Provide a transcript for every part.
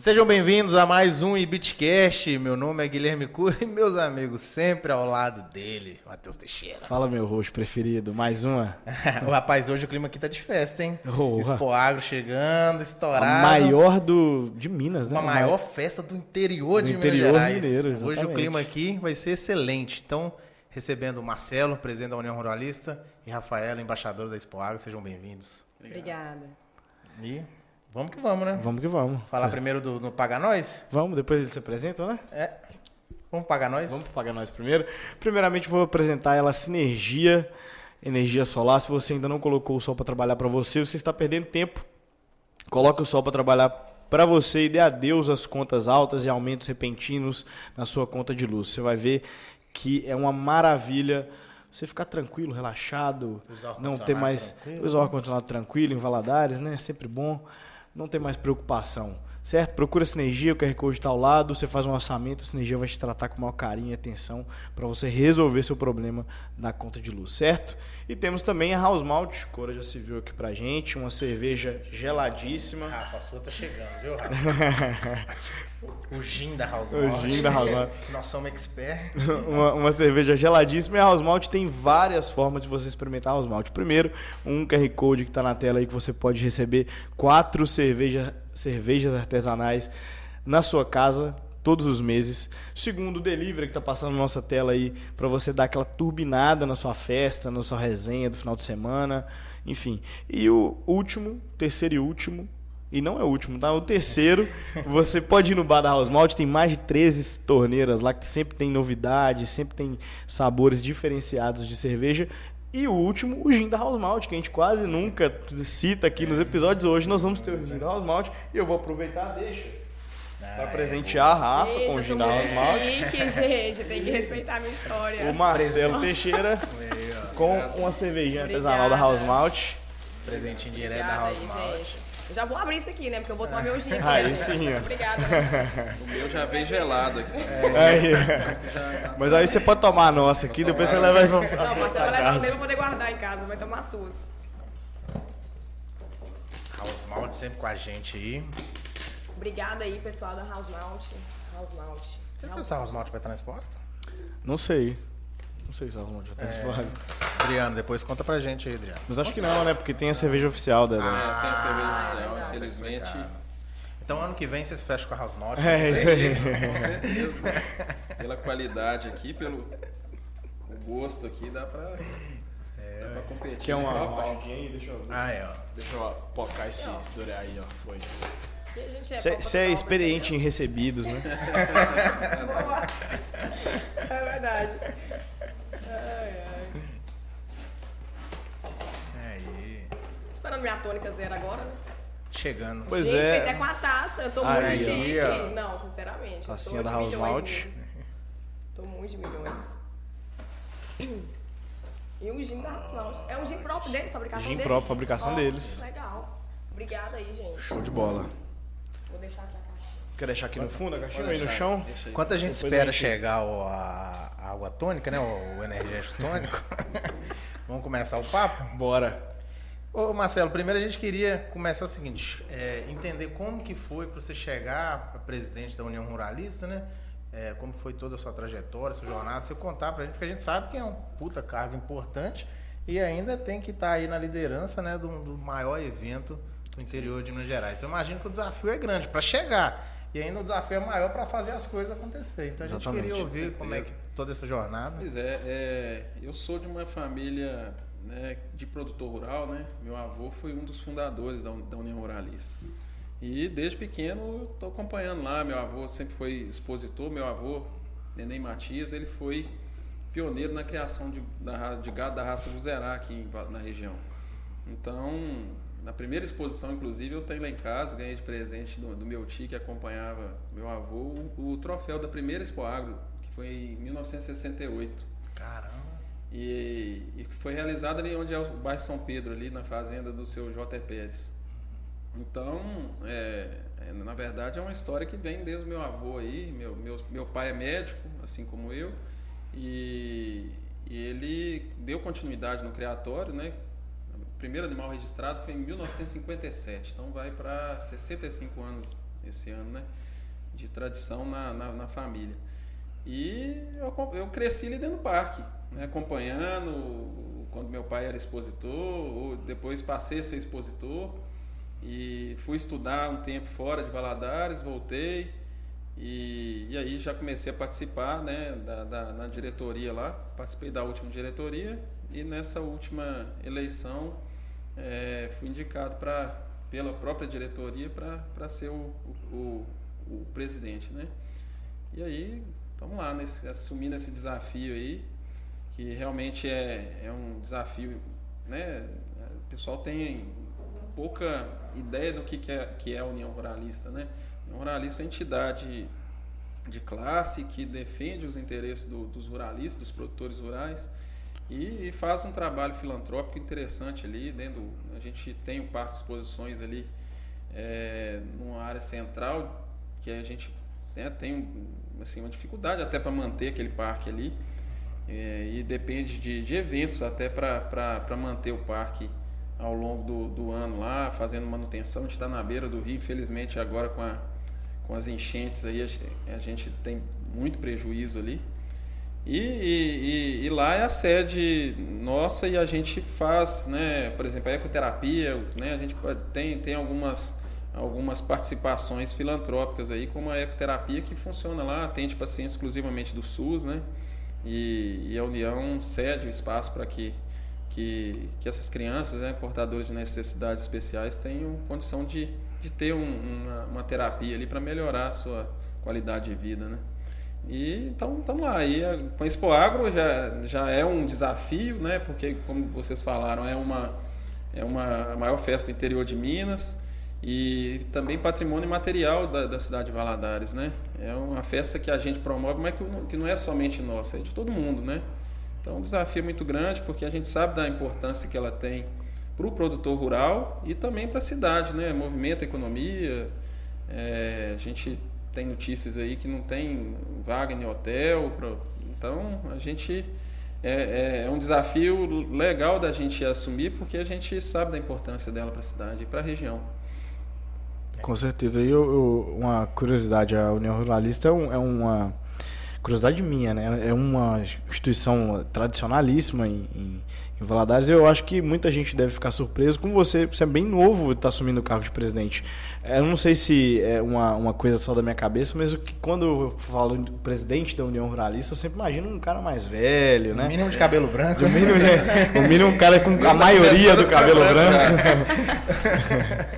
Sejam bem-vindos a mais um Ibitcast. Meu nome é Guilherme Cura e meus amigos sempre ao lado dele, Matheus Teixeira. Fala, meu rosto preferido. Mais uma. o rapaz, hoje o clima aqui tá de festa, hein? Oh, Expo Agro chegando, estourado. A maior do, de Minas, né? Uma maior festa do interior do de interior Minas Gerais. Mineiro, hoje o exatamente. clima aqui vai ser excelente. Então, recebendo o Marcelo, presidente da União Ruralista, e Rafaela, embaixadora da Expo Agro. Sejam bem-vindos. Obrigada. E vamos que vamos, né? Vamos que vamos. Falar primeiro do no Paga Nós? Vamos, depois eles se apresentam, né? É. Vamos pagar nós? Vamos pagar nós primeiro. Primeiramente, vou apresentar ela Sinergia, energia solar. Se você ainda não colocou o sol para trabalhar para você, você está perdendo tempo. Coloque o sol para trabalhar para você e dê adeus às contas altas e aumentos repentinos na sua conta de luz. Você vai ver que é uma maravilha você ficar tranquilo, relaxado, não ter mais tranquilo. usar o ar-condicionado tranquilo em Valadares, né? Sempre bom. Não ter mais preocupação, certo? Procura a Sinergia, o QR Code está ao lado, você faz um orçamento, a Sinergia vai te tratar com o maior carinho e atenção para você resolver seu problema na conta de luz, certo? E temos também a House Malt, Cora já se viu aqui pra gente, uma cerveja geladíssima. Rafa, a sua tá chegando, viu, Rafa? o gin da House O Malt. gin da House Malt. Nós somos expert. uma, uma cerveja geladíssima. E a House Malt tem várias formas de você experimentar a House Malt. Primeiro, um QR Code que está na tela aí que você pode receber quatro cerveja, cervejas artesanais na sua casa todos os meses. Segundo, o delivery que está passando na nossa tela aí para você dar aquela turbinada na sua festa, na sua resenha do final de semana, enfim. E o último, terceiro e último, e não é o último, tá? O terceiro, você pode ir no bar da House Malt, tem mais de 13 torneiras lá que sempre tem novidade, sempre tem sabores diferenciados de cerveja. E o último, o gin da House Malt, que a gente quase nunca cita aqui nos episódios. Hoje nós vamos ter o gin da House Malt e eu vou aproveitar, deixa. Pra presentear a Rafa Gente, com o gin da House Malt. chique, gente. Tem que respeitar a minha história. O Marcelo Teixeira com uma cervejinha artesanal da House Malt. Presentinho direto da House Malt. Eu já vou abrir isso aqui, né? Porque eu vou tomar meu gin aqui. Aí né? sim. Obrigada. O meu já veio gelado aqui. Aí. Mas aí você pode tomar a nossa aqui, depois você leva essa Não, mas você vai levar casa. pra poder guardar em casa. Vai tomar suas. House Malt sempre com a gente aí. Obrigada aí, pessoal da House Malt. House Malt. Você sabe se a House Malt vai estar na Agro? Não sei. Não sei se a House Malt já tá disponível. Adriano, depois conta pra gente aí, Adriano. Mas acho que não, né? Porque tem a cerveja oficial dela. É, tem a cerveja Ah, oficial, verdade. infelizmente. Então ano que vem vocês fecham com a House Malt. É, isso aí. Com certeza. Pela qualidade aqui, pelo o gosto aqui, dá pra, dá pra competir. Quer uma, a uma aí? Deixa eu, Ah, é, ó. deixa eu pocar esse dure aí, ó. Foi. A gente Você é dobra experiente em recebidos, né? É verdade. Ai, ai. Aí. Esperando minha tônica zero agora, né? Chegando. Pois gente, é. até com a taça. Eu tô Aí, muito chique. Ó. Não, sinceramente. Tacinha tô da de House milhões Malt. Tô muito de milhões. E o gin da House Malt. É um gin próprio deles, fabricação Gin deles? próprio, fabricação Ó, deles. Legal. Obrigada aí, gente. Show de bola. Vou deixar aqui. Quer deixar aqui no fundo a caixinha aí no chão? aí. Enquanto a gente Depois espera a gente- chegar o- a, a água tônica, né? O, o energético tônico. Vamos começar o papo? Bora. Ô Marcelo, primeiro a gente queria começar o seguinte, é, entender como que foi para você chegar a presidente da União Ruralista, né? É, como foi toda a sua trajetória, sua jornada, você contar pra gente, porque a gente sabe que é um puta cargo importante e ainda tem que estar aí na liderança, né, do, do maior evento do interior de Minas Gerais. Então eu imagino que o desafio é grande para chegar e ainda o desafio é maior para fazer as coisas acontecer. Então a gente Exatamente, queria ouvir como é que toda essa jornada. Pois é, é, eu sou de uma família né, de produtor rural, né? Meu avô foi um dos fundadores da, da União Ruralista. E desde pequeno eu estou acompanhando lá. Meu avô sempre foi expositor. Meu avô, Neném Matias, ele foi pioneiro na criação de, da de gado da raça Vuzerá aqui na região. Então, na primeira exposição, inclusive, eu tenho lá em casa, ganhei de presente do, do meu tio que acompanhava meu avô, o, o troféu da primeira Expo Agro, que foi em 1968. Caramba. E, e que foi realizado ali onde é o bairro São Pedro, ali na fazenda do seu J. Pérez. Então, é, é, na verdade, é uma história que vem desde o meu avô aí. Meu, meu, meu pai é médico, assim como eu, e, e ele deu continuidade no criatório, né? Primeiro animal registrado foi em 1957, então vai para 65 anos esse ano, né? De tradição na, na, na família. E eu, eu cresci ali dentro do parque, né? acompanhando quando meu pai era expositor, depois passei a ser expositor e fui estudar um tempo fora de Valadares, voltei e, e aí já comecei a participar né, da, da, na diretoria lá, participei da última diretoria e nessa última eleição é, fui indicado pra, pela própria diretoria para ser o, o, o, presidente. Né? E aí, estamos lá, nesse, assumindo esse desafio aí, que realmente é, é um desafio. Né? O pessoal tem pouca ideia do que, que, é, que é a União Ruralista. Né? A União Ruralista é uma entidade de classe que defende os interesses do, dos ruralistas, dos produtores rurais e, e, faz um trabalho filantrópico interessante ali dentro. A gente tem um parque de exposições ali é, numa área central que a gente né, tem assim, uma dificuldade até para manter aquele parque ali é, e depende de, de eventos até para manter o parque ao longo do, do ano lá, fazendo manutenção. A gente está na beira do rio, infelizmente agora com, a, com as enchentes aí a gente tem muito prejuízo ali. E, e, e, lá é a sede nossa e a gente faz, né, por exemplo, a ecoterapia, né, a gente tem, tem algumas, algumas participações filantrópicas aí, como a ecoterapia que funciona lá, atende pacientes exclusivamente do SUS, né, e, e a União cede o espaço para que, que, que essas crianças, né, portadoras de necessidades especiais, tenham condição de, de ter um, uma, uma terapia ali para melhorar a sua qualidade de vida, né. E então estamos lá. E com a Expo Agro já, já é um desafio, né? Porque, como vocês falaram, é uma, é uma maior festa do interior de Minas e também patrimônio material da, da cidade de Valadares, né? É uma festa que a gente promove, mas que não, que não é somente nossa, é de todo mundo, né? Então, um desafio muito grande, porque a gente sabe da importância que ela tem para o produtor rural e também para a cidade, né? Movimenta a economia, é, a gente tem notícias aí que não tem vaga em hotel. Pra, então, a gente. É, é, é, um desafio legal da gente assumir, porque a gente sabe da importância dela para a cidade e para a região. Com certeza. E eu, eu, uma curiosidade: a União Ruralista é, um, é uma curiosidade minha, né? É uma instituição tradicionalíssima em, em, em Valadares. Eu acho que muita gente deve ficar surpreso com você, você é bem novo, está assumindo o cargo de presidente. É, eu não sei se é uma, uma coisa só da minha cabeça, mas que, quando eu falo de presidente da União Ruralista, eu sempre imagino um cara mais velho, né? O mínimo de cabelo branco. O mínimo, é, o mínimo um cara com a maioria do cabelo branco.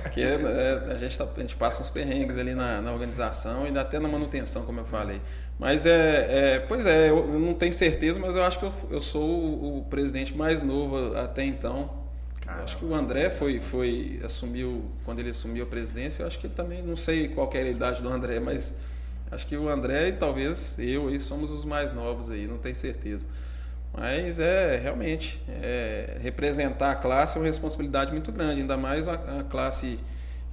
Porque é, a, gente tá, a gente passa uns perrengues ali na, na organização e até na manutenção, como eu falei. Mas é, é, pois é, eu não tenho certeza, mas eu acho que eu, eu sou o, o presidente mais novo até então. Acho que o André foi, foi assumiu quando ele assumiu a presidência. Eu acho que ele também não sei qual é a idade do André, mas acho que o André e talvez eu aí somos os mais novos aí, não tenho certeza. Mas é realmente é, representar a classe é uma responsabilidade muito grande, ainda mais a, a classe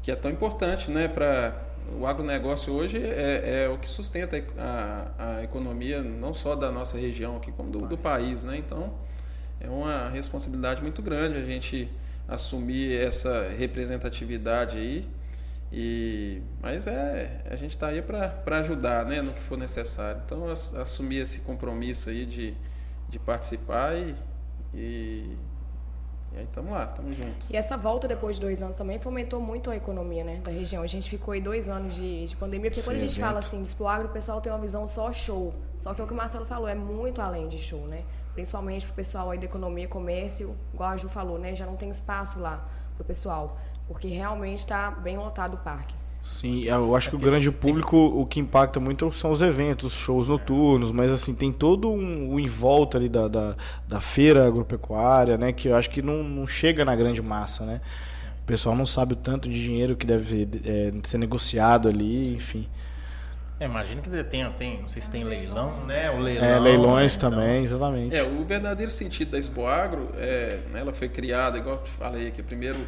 que é tão importante, né, para o agronegócio hoje é, é, o que sustenta a, a, economia não só da nossa região aqui, como do, do, país, né? Então, é uma responsabilidade muito grande a gente assumir essa representatividade aí. E, mas é, a gente está aí para ajudar, né, no que for necessário. Então, assumir esse compromisso aí de, de participar e, e e aí estamos lá, estamos juntos. E essa volta depois de dois anos também fomentou muito a economia né, da região. A gente ficou aí dois anos de, de pandemia, porque Sim, quando a gente evento. fala assim de o pessoal tem uma visão só show. Só que é o que o Marcelo falou, é muito além de show, né? Principalmente para o pessoal aí da economia, comércio, igual a Ju falou, né? Já não tem espaço lá para o pessoal, porque realmente está bem lotado o parque. Sim, eu acho que o grande público, o que impacta muito são os eventos, shows noturnos, mas assim, tem todo um, um em volta ali da, da, da, feira agropecuária, né? Que eu acho que não, não chega na grande massa, né? O pessoal não sabe o tanto de dinheiro que deve é, ser negociado ali, enfim. É, imagina que tem, tem, não sei se tem leilão, né? O leilão. É, leilões né? também, então... exatamente. É, o verdadeiro sentido da Expo Agro, é, né, ela foi criada, igual eu te falei, que primeiro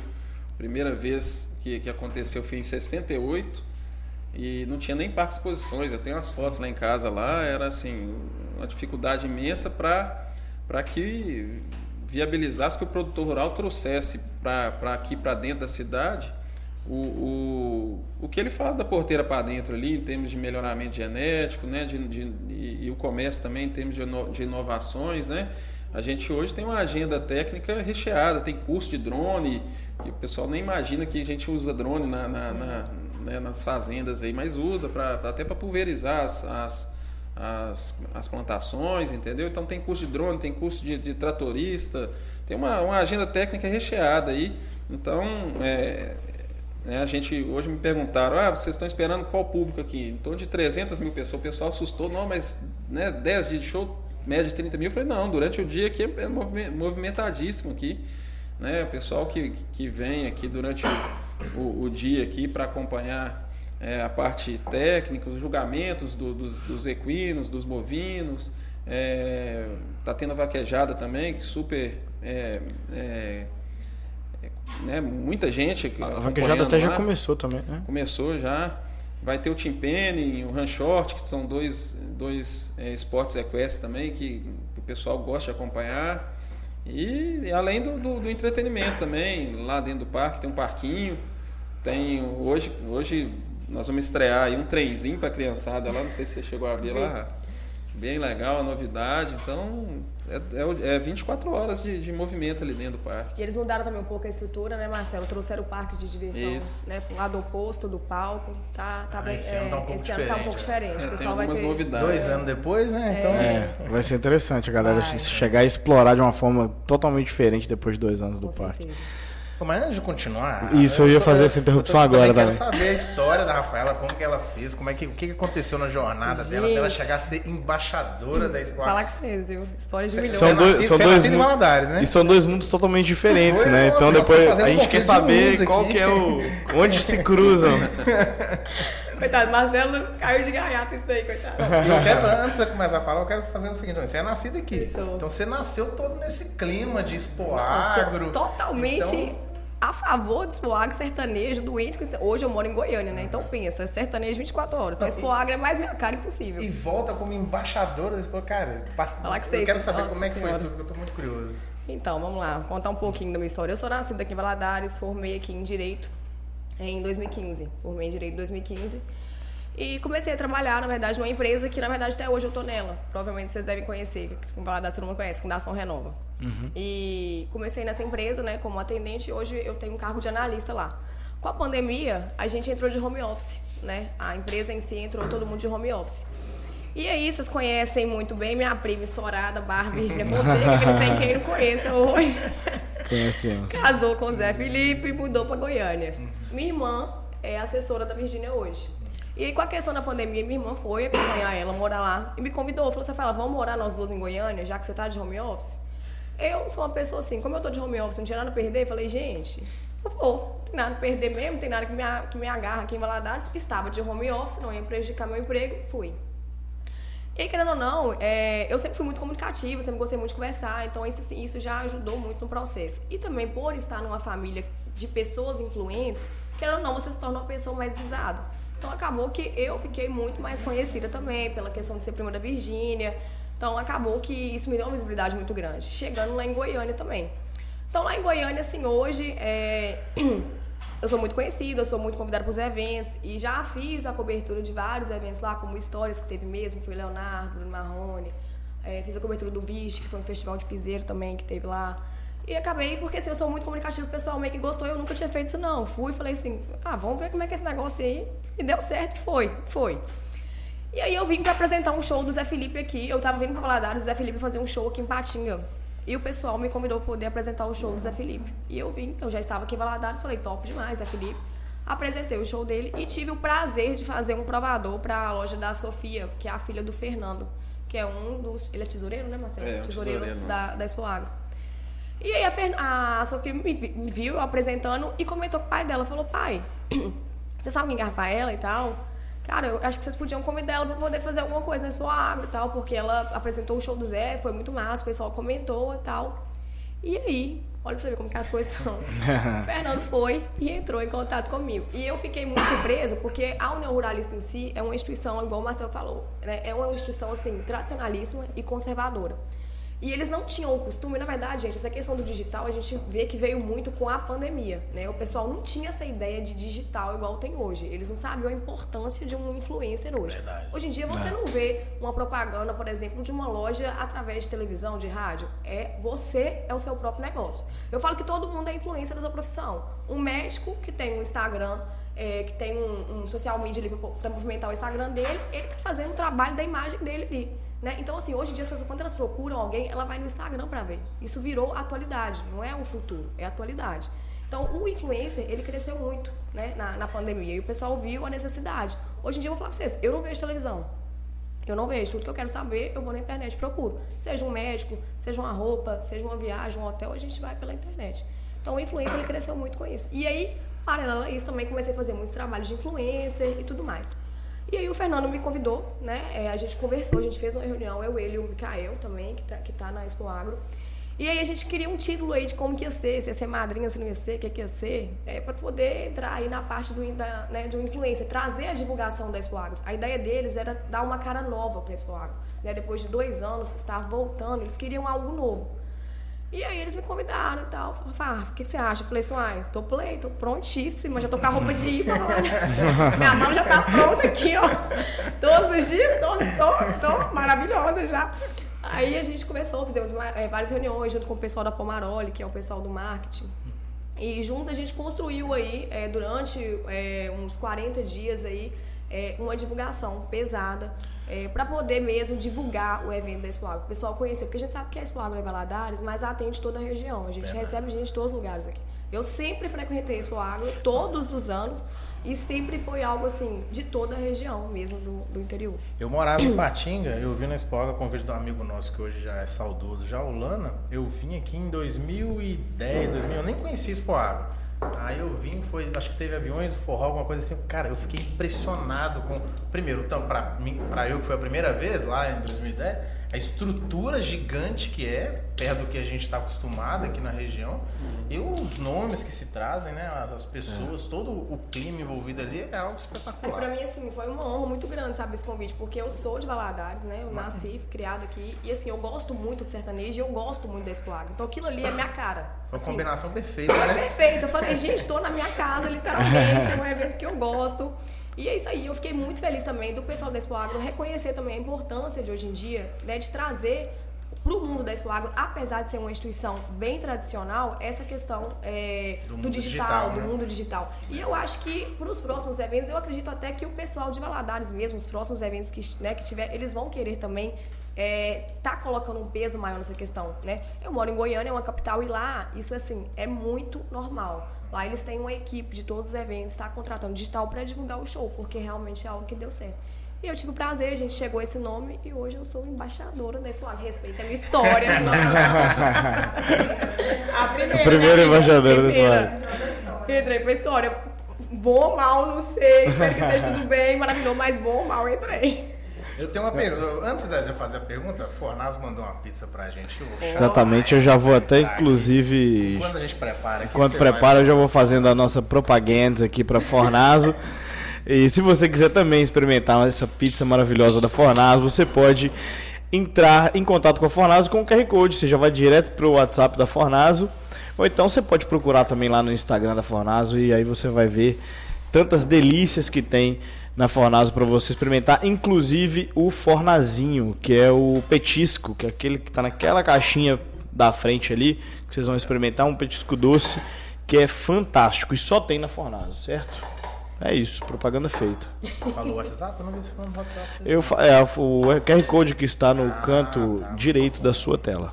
primeira vez que, que aconteceu foi em 68 e não tinha nem parque de exposições. Eu tenho as fotos lá em casa lá, era assim, uma dificuldade imensa para que viabilizasse que o produtor rural trouxesse para aqui para dentro da cidade o, o, o que ele faz da porteira para dentro ali, em termos de melhoramento genético, né? De, de, e, e, o comércio também, em termos de, de inovações, né? A gente hoje tem uma agenda técnica recheada, tem curso de drone, que o pessoal nem imagina que a gente usa drone na, na, na né, nas fazendas aí, mas usa pra, até para pulverizar as, as, as, as, plantações, entendeu? Então tem curso de drone, tem curso de, de tratorista, tem uma, uma agenda técnica recheada aí. Então, é, é, a gente hoje me perguntaram, ah, vocês estão esperando qual público aqui? Em torno de 300 mil pessoas. O pessoal assustou, não, mas né, 10 dias de show, média de 30 mil. Eu falei, não, durante o dia aqui é movimentadíssimo aqui. Né? O pessoal que, que vem aqui durante o, o, o dia aqui para acompanhar é, a parte técnica, os julgamentos do, dos, dos, equinos, dos bovinos. É, tendo a vaquejada também, que super é, é né, muita gente. A vaquejada até lá. já começou também, né? Começou já. Vai ter o Timpene, o Run Short, que são dois, dois é, esportes equestres também, que o pessoal gosta de acompanhar. E, e além do, do, do, entretenimento também, lá dentro do parque tem um parquinho. Tem hoje, hoje nós vamos estrear aí um trenzinho para criançada lá, não sei se você chegou a ver lá. Bem legal, a novidade. Então, é, é 24 é horas de, de, movimento ali dentro do parque. E eles mudaram também um pouco a estrutura, né, Marcelo? Trouxeram o parque de diversão Isso. né, para o lado oposto do palco. Tá, tá ah, bem, esse ano tá um pouco diferente. Tá um pouco diferente. É, o pessoal vai ter novidades. Dois anos depois, né? É. Então... É, vai ser interessante a galera vai, chegar a explorar de uma forma totalmente diferente depois de dois anos do Com parque. Mas antes de continuar. Isso, eu, eu ia fazer eu, essa interrupção eu, agora também. Eu quero saber a história da Rafaela, como que ela fez, como é que, o que aconteceu na jornada Gente. dela até ela chegar a ser embaixadora da Expo. Fala que vocês, viu? História de milhões. São dois, são dois mundos, Valadares, né? E são dois mundos totalmente diferentes, né? Então depois a gente quer saber qual que é o. onde se cruzam. Coitado, Marcelo caiu de gaiata isso aí, coitado. Eu quero, antes de começar a falar, eu quero fazer o seguinte: você é nascido aqui. Isso. Então você nasceu todo nesse clima de expo agro. Totalmente. Então, a favor de Expoagro sertanejo, doente. Hoje eu moro em Goiânia, né? Então pensa, sertanejo 24 horas. Então Expoagro é mais minha cara impossível. E volta como embaixadora da Expo. Cara, Falar que eu quero saber como é que senhora. foi isso, porque eu tô muito curioso. Então, vamos lá, contar um pouquinho da minha história. Eu sou nascida aqui em Valadares, formei aqui em Direito em 2015. Formei em Direito em 2015. E comecei a trabalhar, na verdade, numa empresa que, na verdade, até hoje eu tô nela. Provavelmente vocês devem conhecer, com Valadares todo mundo conhece, Fundação Renova. Uhum. E comecei nessa empresa, né, como atendente, e hoje eu tenho um cargo de analista lá. Com a pandemia, a gente entrou de home office, né? A empresa em si entrou todo mundo de home office. E aí, vocês conhecem muito bem minha prima estourada, Barbie Virginia Fonseca, que não tem quem não conheça hoje. Conhecemos. Casou com o Zé Felipe e mudou para Goiânia. Minha irmã é assessora da Virgínia hoje. E aí, com a questão da pandemia, minha irmã foi acompanhar ela, morar lá, e me convidou. Falou, você fala, vamos morar nós duas em Goiânia, já que você tá de home office? Eu sou uma pessoa assim, como eu tô de home office, não tinha nada a perder, falei, gente, eu vou, não tem nada a perder mesmo, não tem nada que me, que me agarra aqui em Valadares. Estava de home office, não ia prejudicar meu emprego, fui. E querendo ou não, é, eu sempre fui muito comunicativa, sempre gostei muito de conversar, então isso, assim, isso já ajudou muito no processo. E também por estar numa família de pessoas influentes, querendo ou não, você se torna uma pessoa mais visada. Então acabou que eu fiquei muito mais conhecida também pela questão de ser prima da Virgínia. Então acabou que isso me deu uma visibilidade muito grande. Chegando lá em Goiânia também. Então lá em Goiânia, assim, hoje é... eu sou muito conhecida, eu sou muito convidada para os eventos e já fiz a cobertura de vários eventos lá, como Histórias que teve mesmo, foi Leonardo, Bruno Marrone. É, fiz a cobertura do Viste, que foi um festival de piseiro também que teve lá. E acabei, porque assim, eu sou muito comunicativa, o pessoal meio que gostou, eu nunca tinha feito isso não. Fui e falei assim, ah, vamos ver como é que é esse negócio aí. E deu certo, foi, foi. E aí eu vim para apresentar um show do Zé Felipe aqui. Eu tava vindo para Valadares, o Zé Felipe fazer um show aqui em Patinga. E o pessoal me convidou para poder apresentar o show do Zé Felipe. E eu vim, eu já estava aqui em Valadares, falei, top demais, Zé Felipe. Apresentei o show dele e tive o prazer de fazer um provador para a loja da Sofia, que é a filha do Fernando, que é um dos. Ele é tesoureiro, né, Marcelo? É, tesoureiro, tesoureiro da, da Expo Agro. E aí a, Fer... a Sofia me, viu apresentando e comentou com o pai dela. Falou, pai, você sabe quem é a Rafaela e tal? Cara, eu acho que vocês podiam convidar ela para poder fazer alguma coisa na Expo Agro e tal, porque ela apresentou o show do Zé, foi muito massa, o pessoal comentou e tal. E aí, olha pra você ver como que as coisas são. o Fernando foi e entrou em contato comigo. E eu fiquei muito surpresa, porque a União Ruralista em si é uma instituição, igual o Marcelo falou, né? é uma instituição, assim, tradicionalíssima e conservadora. E eles não tinham o costume, na verdade, gente, essa questão do digital, a gente vê que veio muito com a pandemia, né? O pessoal não tinha essa ideia de digital igual tem hoje. Eles não sabiam a importância de um influencer hoje. Verdade. Hoje em dia você não. não vê uma propaganda, por exemplo, de uma loja através de televisão, de rádio. É você é o seu próprio negócio. Eu falo que todo mundo é influência da sua profissão. Um médico que tem um Instagram, é, que tem um, um social media ali para movimentar o Instagram dele, ele está fazendo o trabalho da imagem dele ali. Né? Então, assim, hoje em dia as pessoas, quando elas procuram alguém, ela vai no Instagram para ver. Isso virou atualidade, não é o futuro, é atualidade. Então, o influencer, ele cresceu muito né, na, na pandemia e o pessoal viu a necessidade. Hoje em dia, eu vou falar pra vocês, eu não vejo televisão. Eu não vejo. Tudo que eu quero saber, eu vou na internet procuro. Seja um médico, seja uma roupa, seja uma viagem, um hotel, a gente vai pela internet. Então, o influencer, ele cresceu muito com isso. E aí, paralelo a isso, também comecei a fazer muitos trabalhos de influencer e tudo mais. E aí o Fernando me convidou, né? É, a gente conversou, a gente fez uma reunião, eu, ele e o Mikael também, que tá, que tá na Expo Agro. E aí a gente queria um título aí de como que ia ser, se ia ser madrinha, se não ia ser, o que, que ia ser, é, para poder entrar aí na parte do, da, né, de uma influência, trazer a divulgação da Expo Agro. A ideia deles era dar uma cara nova para a Expo Agro. Né? Depois de dois anos, estar voltando, eles queriam algo novo. E aí eles me convidaram e tal. Falaram, ah, o que você acha? Eu falei assim, ai, tô play, tô prontíssima, já tô com a roupa de ir. Minha mão já tá pronta aqui, ó. Todos os dias, todos, tô, tô maravilhosa já. Aí a gente começou, fizemos é, várias reuniões junto com o pessoal da Pomaroli, que é o pessoal do marketing. E juntos a gente construiu aí, é, durante é, uns 40 dias aí, uma divulgação pesada é, para poder mesmo divulgar o evento da Expo Agro, o pessoal conhecer, porque a gente sabe que a Expo Agro é Valadares, mas atende toda a região, a gente Verdade. recebe gente de todos os lugares aqui. Eu sempre frequentei a Expo Agro, todos os anos, e sempre foi algo assim, de toda a região mesmo do, do interior. Eu morava em Patinga, eu vim na Expo Agro, convite de um amigo nosso que hoje já é saudoso, já o Lana, eu vim aqui em 2010, 2000, eu nem conhecia Expo Agro. Aí eu vim, foi, acho que teve aviões, forró, alguma coisa assim. Cara, eu fiquei impressionado com. Primeiro, então, pra, mim, pra eu que foi a primeira vez lá em 2010, a estrutura gigante que é, perto do que a gente está acostumado aqui na região, uhum. e os nomes que se trazem, né? As pessoas, é. todo o clima envolvido ali é algo espetacular. É, pra mim, assim, foi uma honra muito grande, sabe, esse convite, porque eu sou de Valadares, né? Eu uhum. nasci, fui criado aqui, e assim, eu gosto muito de sertanejo e eu gosto muito desse plago. Então aquilo ali é minha cara. Uma assim, combinação perfeita, né? Perfeito. Eu falei, gente, estou na minha casa, literalmente, é um evento que eu gosto. E é isso aí, eu fiquei muito feliz também do pessoal da Expo Agro reconhecer também a importância de hoje em dia, né, de trazer para o mundo da Expo Agro, apesar de ser uma instituição bem tradicional, essa questão é, do, do, digital, digital do né? mundo digital. E eu acho que para os próximos eventos, eu acredito até que o pessoal de Valadares mesmo, os próximos eventos que, né, que tiver, eles vão querer também é, tá colocando um peso maior nessa questão, né? Eu moro em Goiânia, é uma capital, e lá isso assim é muito normal. Lá eles têm uma equipe de todos os eventos, está contratando digital para divulgar o show, porque realmente é algo que deu certo. E eu tive o prazer, a gente chegou a esse nome e hoje eu sou embaixadora desse lado. Respeita a minha história. a primeira, a primeira né, embaixadora desse lado. Entrei pra história. Bom ou mal, não sei. Espero que seja tudo bem, maravilhoso, mas bom ou mal, entrei. Eu tenho uma pergunta. Antes de fazer a pergunta, o Fornazo mandou uma pizza pra gente. Exatamente, eu já vou até inclusive. Enquanto a gente prepara. Enquanto prepara, eu já vou fazendo a nossa propaganda aqui pra Fornazo. e se você quiser também experimentar essa pizza maravilhosa da Fornazo, você pode entrar em contato com a Fornazo com o QR Code. Você já vai direto pro WhatsApp da Fornazo. Ou então você pode procurar também lá no Instagram da Fornazo e aí você vai ver tantas delícias que tem na Fornazo para você experimentar, inclusive o fornazinho, que é o petisco, que é aquele que está naquela caixinha da frente ali, que vocês vão experimentar, um petisco doce que é fantástico e só tem na Fornazo, certo? É isso, propaganda feita. Falou WhatsApp? Eu não vi se falou no WhatsApp. Eu, é, o QR Code que está no ah, canto tá. direito da sua tela.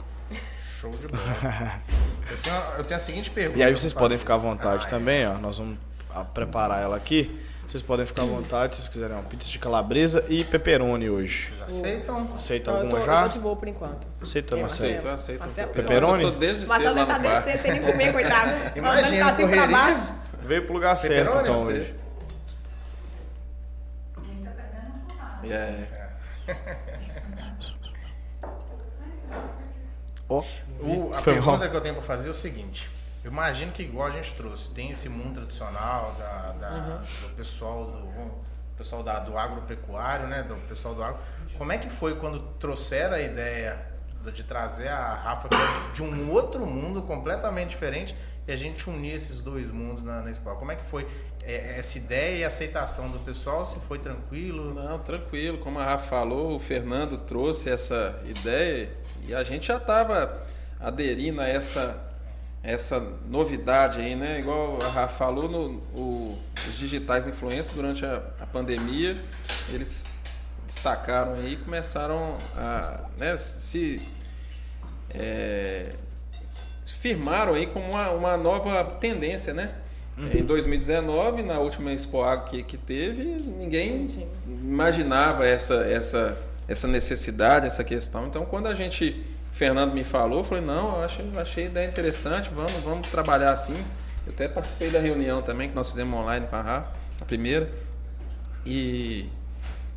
Show de bola. eu, tenho, eu tenho a seguinte pergunta. E aí vocês podem ficar à vontade ah, também, ó. Nós vamos preparar ela aqui. Vocês podem ficar à vontade se vocês quiserem uma pizza de calabresa e pepperoni hoje. Vocês aceitam? Aceita alguma tô, já? Eu de boa por enquanto. Aceita, Aceito, aceito. Marcelo? Pepperoni? Eu tô desde Mas cedo lá tá descer sem nem comer, coitado. Imagina, tá assim pra baixo. Veio pro lugar certo então hoje. Yeah. Oh, o, a pergunta que eu tenho para fazer é o seguinte. Eu imagino que igual a gente trouxe, tem esse mundo tradicional da, da uhum. do pessoal do pessoal da, do agropecuário, né, do pessoal do agro. Como é que foi quando trouxeram a ideia de trazer a Rafa de um outro mundo completamente diferente e a gente unir esses dois mundos na, na Expo. Como é que foi é, essa ideia e aceitação do pessoal? Se foi tranquilo? Não, tranquilo. Como a Rafa falou, o Fernando trouxe essa ideia e a gente já estava aderindo a essa essa novidade aí, né? Igual a Rafa falou, no, o, os digitais influencers durante a, a, pandemia, eles destacaram aí e começaram a né, se é, firmaram aí como uma, uma nova tendência, né? Uhum. Em 2019, na última Expo que, que teve, ninguém imaginava essa, essa, essa necessidade, essa questão. Então, quando a gente Fernando me falou, eu falei, não, eu achei, achei ideia interessante, vamos, vamos trabalhar assim. Eu até participei da reunião também que nós fizemos online com a Rafa, a primeira. E,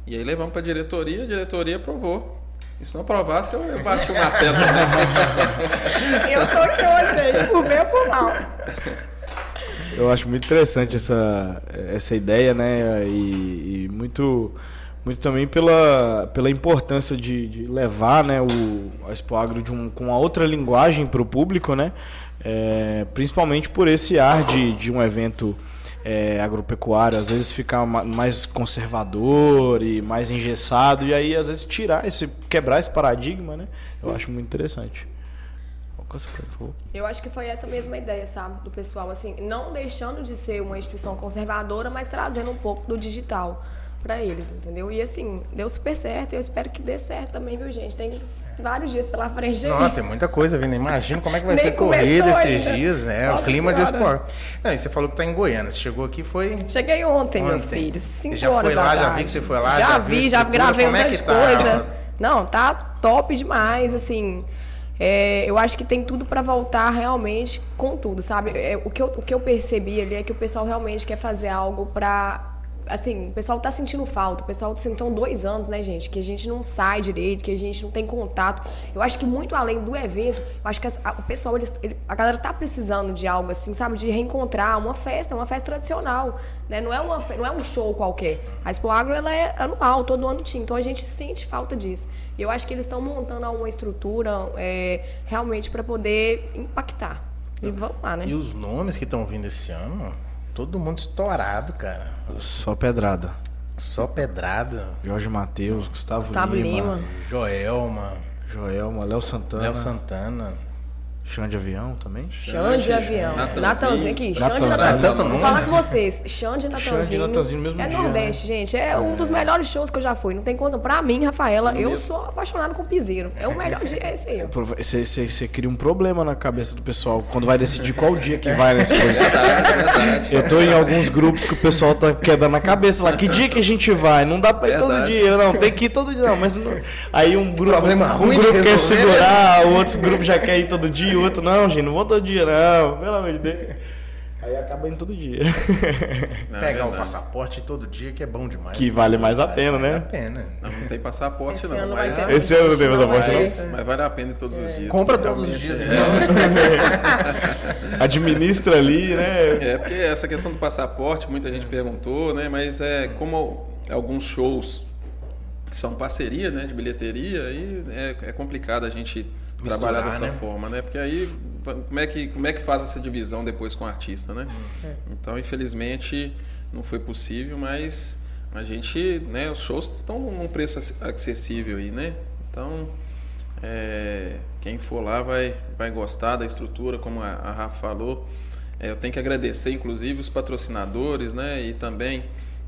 e aí levamos para a diretoria, a diretoria aprovou. E se não aprovasse, eu, eu bati o martelo. eu tô aqui hoje, gente, por bem ou por mal. Eu acho muito interessante essa, essa ideia, né? E, e muito muito também pela, pela importância de, de levar né, o, a Expo Agro de um, com uma outra linguagem para o público, né? É, principalmente por esse ar de, de um evento é, agropecuário, às vezes ficar mais conservador Sim. e mais engessado, e aí às vezes tirar esse, quebrar esse paradigma, né? Eu acho muito interessante. Eu acho que foi essa mesma ideia, sabe, do pessoal, assim, não deixando de ser uma instituição conservadora, mas trazendo um pouco do digital para eles, entendeu? E assim, deu super certo e eu espero que dê certo também, viu, gente? Tem vários dias pela frente Não, tem muita coisa vindo. Imagina como é que vai ser corrida esses dias, né? Nossa o clima senhora. de esporte. Não, e você falou que tá em Goiânia. Você chegou aqui foi. Cheguei ontem, ontem. meu filho. Cinco já horas foi lá, já vi que você foi lá. Já, já vi, já gravei um monte de tá? coisa. Não, tá top demais, assim. É, eu acho que tem tudo para voltar realmente com tudo, sabe? É, o, que eu, o que eu percebi ali é que o pessoal realmente quer fazer algo para assim, o pessoal tá sentindo falta, o pessoal sentou dois anos, né, gente, que a gente não sai direito, que a gente não tem contato. Eu acho que muito além do evento, eu acho que a, o pessoal, eles, ele, a galera tá precisando de algo assim, sabe, de reencontrar uma festa, uma festa tradicional, né, não é, uma, não é um show qualquer. A Expo Agro, ela é anual, todo ano tinha, então a gente sente falta disso. E eu acho que eles estão montando uma estrutura é, realmente para poder impactar. E vamos lá, né? E os nomes que estão vindo esse ano, todo mundo estourado, cara. Só pedrada. Só pedrada. Jorge Matheus, Gustavo, Gustavo Lima, Lima. Joelma. Joelma, Léo Santana. Léo Santana. Chão de avião também? Chão de avião. Natanzinho aqui. Chão de Natanzinho. Vou falar com vocês. Chão de Natanzinho. Natanzinho mesmo É dia, Nordeste, né? gente. É, um dos melhores shows que eu já fui. Não tem conta. Pra mim, Rafaela, eu sou apaixonado com piseiro. É o melhor dia, é esse aí. Você, você, você cria um problema na cabeça do pessoal quando vai decidir qual dia que vai na exposição. Eu tô em alguns grupos que o pessoal tá quebrando a cabeça lá. Que dia que a gente vai? Não dá pra ir todo dia. Não, tem que ir todo dia. Não, mas não... aí um grupo, um grupo quer segurar, o outro grupo já quer ir todo dia outro, não, gente, não vou todo dia, não, pelo amor de Deus. Aí acaba indo todo dia. Não, Pegar o passaporte todo dia, que é bom demais. Que vale mais a pena, vale né? a pena. Não, não tem passaporte, Esse não. Mas... Esse ano não tem passaporte, não? Mas, mas vale a pena todos é. os dias. Compra todos os dias, né? Administra ali, né? É, porque essa questão do passaporte, muita gente perguntou, né? Mas é como alguns shows são parceria, né? De bilheteria, aí é, é complicado a gente Misturar, trabalhar dessa né? forma, né? Porque aí como é que como é que faz essa divisão depois com o artista, né? É. Então, infelizmente, não foi possível, mas a gente, né? Os shows estão num preço acessível aí, né? Então, é, quem for lá vai vai gostar da estrutura, como a, a Rafa falou. É, eu tenho que agradecer, inclusive, os patrocinadores, né? E também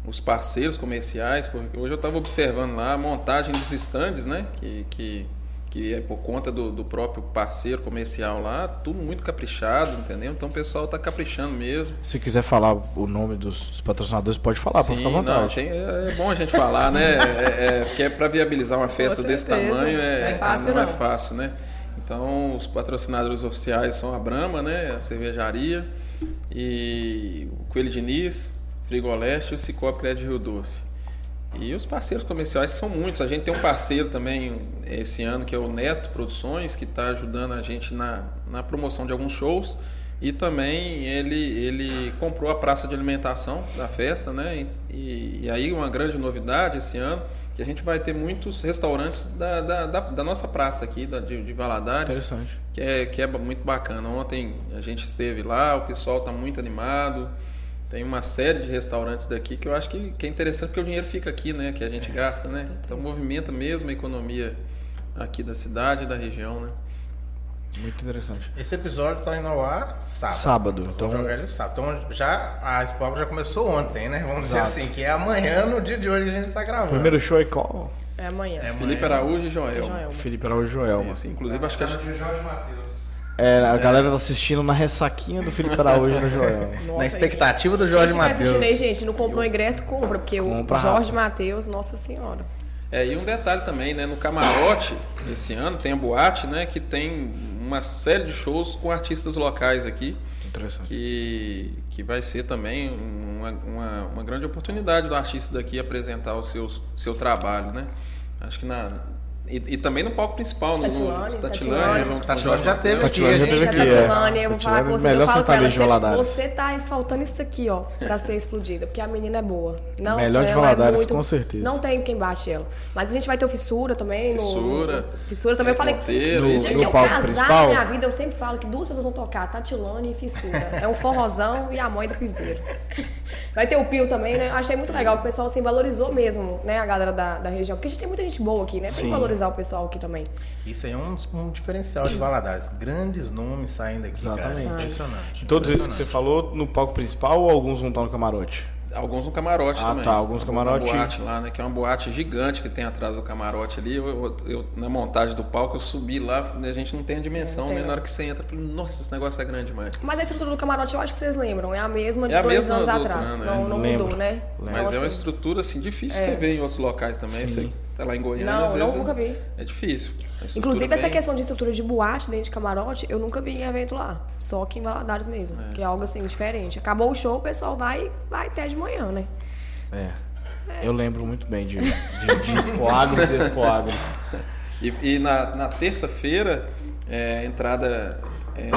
os parceiros comerciais, porque hoje eu estava observando lá a montagem dos estandes, né? Que, que que é por conta do, do, próprio parceiro comercial lá, tudo muito caprichado, entendeu? Então o pessoal está caprichando mesmo. Se quiser falar o nome dos, dos patrocinadores, pode falar, pode ficar à vontade. Não, tem, é, é bom a gente falar, né? É, é, porque é para viabilizar uma festa desse tamanho é, é fácil, não, não é fácil, né? Então os patrocinadores oficiais são a Brahma, né? A cervejaria e o Coelho Diniz, Frigoleste e o Cicobi Crédito Rio Doce. E os parceiros comerciais que são muitos. A gente tem um parceiro também esse ano que é o Neto Produções, que está ajudando a gente na, na promoção de alguns shows. E também ele, ele comprou a praça de alimentação da festa, né? E, e aí uma grande novidade esse ano, que a gente vai ter muitos restaurantes da, da, da, da nossa praça aqui, da, de, de Valadares. Interessante. Que é, que é muito bacana. Ontem a gente esteve lá, o pessoal está muito animado. Tem uma série de restaurantes daqui que eu acho que, que é interessante porque o dinheiro fica aqui, né? Que a gente gasta, né? Então movimenta mesmo a economia aqui da cidade e da região, né? Muito interessante. Esse episódio está indo ao ar sábado. Sábado, Então, então- jogar ele sábado. Então já a Spock já começou ontem, né? Vamos Exato. dizer assim, que é amanhã, no dia de hoje, que a gente está gravando. Primeiro show é qual? É amanhã. É Felipe amanhã. Araújo e Joel. Joelma. Felipe Araújo Joelma. Isso, inclusive acho que a gente- de Jorge Matheus. É, a galera tá assistindo na ressaquinha do Felipe Araújo no Joelma. Nossa, Na expectativa do Jorge Quem aí, Matheus. gente, não comprou ingresso, compra, porque Compra o Jorge rápido. Matheus, nossa senhora. É, e um detalhe também, né? No camarote, esse ano, tem a boate, né? Que tem uma série de shows com artistas locais aqui. Interessante. Que, que vai ser também uma, uma, uma grande oportunidade do artista daqui apresentar o seu, seu trabalho, né? Acho que na. E, e também no palco principal, no, no Tatilane Jorge já teve aqui, Tatilane já teve aqui, é. Tatilane, eu vou falar com Tatilane, vocês, eu melhor falo com ela, sertanejo de você, Valadares. você tá faltando isso aqui, ó, pra ser explodida, porque a menina é boa. Não, Melhor de Valadares, é muito, com certeza. Não tem quem bate ela. Mas a gente vai ter o Fissura também. no- Fissura. no- Fissura também, eu falei... Ponteiro, No- no eu palco casar principal? na minha vida, eu sempre falo que duas pessoas vão tocar, Tatilane e Fissura. É um forrozão e a mãe do piseiro. Vai ter o Pio também, né? Achei muito legal, o pessoal assim, valorizou mesmo, né, a galera da, da região. Porque a gente tem muita gente boa aqui, né? Tem que Sim. valorizar o pessoal aqui também. Isso aí é um, um diferencial de Valadares. Grandes nomes saindo aqui, cara. Exatamente. Impressionante. Todos esses que você falou no palco principal ou alguns vão estar no camarote? Alguns no camarote Ah, também. tá, alguns camarote. Uma boate lá, né? Que é uma boate gigante que tem atrás do camarote ali. Eu, eu- eu- na montagem do palco, eu subi lá, a gente não tem a dimensão, né? Na hora que você entra, eu falei, nossa, esse negócio é grande demais. Mas a estrutura do camarote eu acho que vocês lembram. É a mesma de É a dois mesma anos do atrás. outro ano, não é. não Lembro. mudou, né? Lembro. Mas Então, é uma assim, estrutura, assim, difícil É. você ver em outros locais também. Sim. Você tá lá em Goiânia, Não, às não, vezes... nunca vi. É difícil. Inclusive, essa bem- questão de estrutura de boate dentro de camarote, eu nunca vi em evento lá. Só aqui em Valadares mesmo. Que é algo assim diferente. Acabou o show, o pessoal vai, vai até de manhã, né? É. Eu lembro muito bem de, de, de Expoagros e Expoagros. E, e na, na terça-feira, é, entrada é,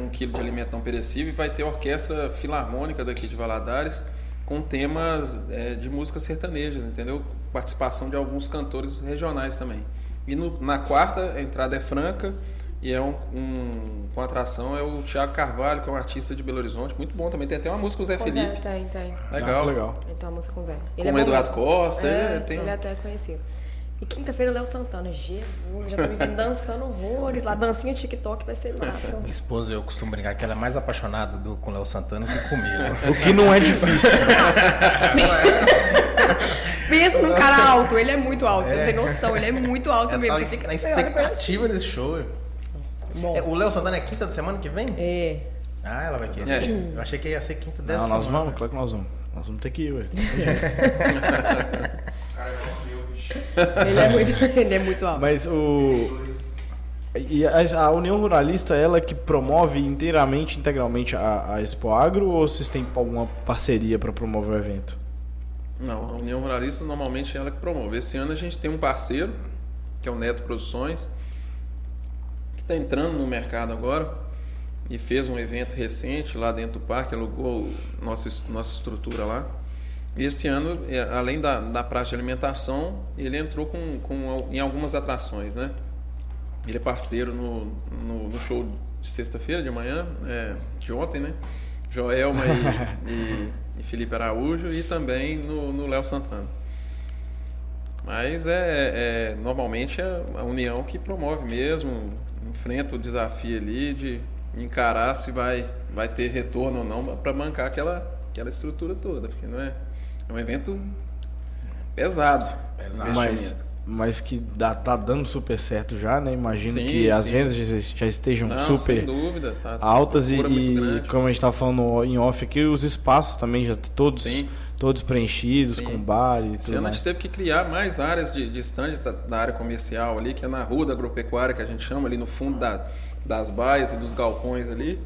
um quilo de alimento não perecível e vai ter a orquestra filarmônica daqui de Valadares com temas é, de músicas sertanejas, entendeu? Participação de alguns cantores regionais também. E no- na quarta, a entrada é franca e é um, um- com atração é o Thiago Carvalho, que é um artista de Belo Horizonte, muito bom também. Tem até uma música com o Zé Com Zé, Felipe. tem, tem. Legal. Ah, legal. Ele tem uma música com o Zé. Com Ele é o Eduardo mesmo. Costa, É, ele tem ele é até conhecido. E quinta-feira, Léo Santana. Jesus, já tô me vendo dançando horrores. Lá, dancinha TikTok vai ser mato. Minha esposa, eu costumo brincar que ela é mais apaixonada do, com o Léo Santana que comigo. O que não é difícil. Pensa num cara alto, ele é muito alto, você não tem noção, ele é muito alto Ela mesmo. tá Você fica na expectativa desse show. Bom. É, o Léo Santana é quinta da semana que vem? É. Ah, ela vai querer. É. Eu achei que ia ser quinta dessa Não, nós semana. vamos, claro que nós vamos. Nós vamos ter que ir, ué. Cara, eu. Ele é muito, ele é muito alto. Mas o. E a, União Ruralista, ela que promove inteiramente, integralmente a, a Expo Agro ou vocês têm alguma parceria para promover o evento? Não, a União Ruralista normalmente é ela que promove. Esse ano a gente tem um parceiro, que é o Neto Produções, que está entrando no mercado agora e fez um evento recente lá dentro do parque, alugou nossa, nossa estrutura lá. Esse ano, é, além da, da praça de alimentação, ele entrou com, com, em algumas atrações, né? Ele é parceiro no, no, no show de sexta-feira de manhã, é, de ontem, né? Joelma e, e, e Felipe Araújo e também no no Léo Santana. Mas é, é- normalmente é a União que promove mesmo, enfrenta o desafio ali de encarar se vai, vai ter retorno ou não para bancar aquela, aquela estrutura toda, porque não é, é um evento pesado. Pesado. Mas, mas que dá, tá dando super certo já, né? Imagino Sim, que as sim. vendas já, estejam Não, super sem dúvida, tá, altas e, e como a gente estava falando em off aqui, os espaços também já todos, Sim. todos preenchidos Sim. com bar e Esse tudo ano a gente teve que criar mais áreas de, de stand da, da área comercial ali, que é na rua da agropecuária, que a gente chama ali no fundo da- das baias e dos galpões ali.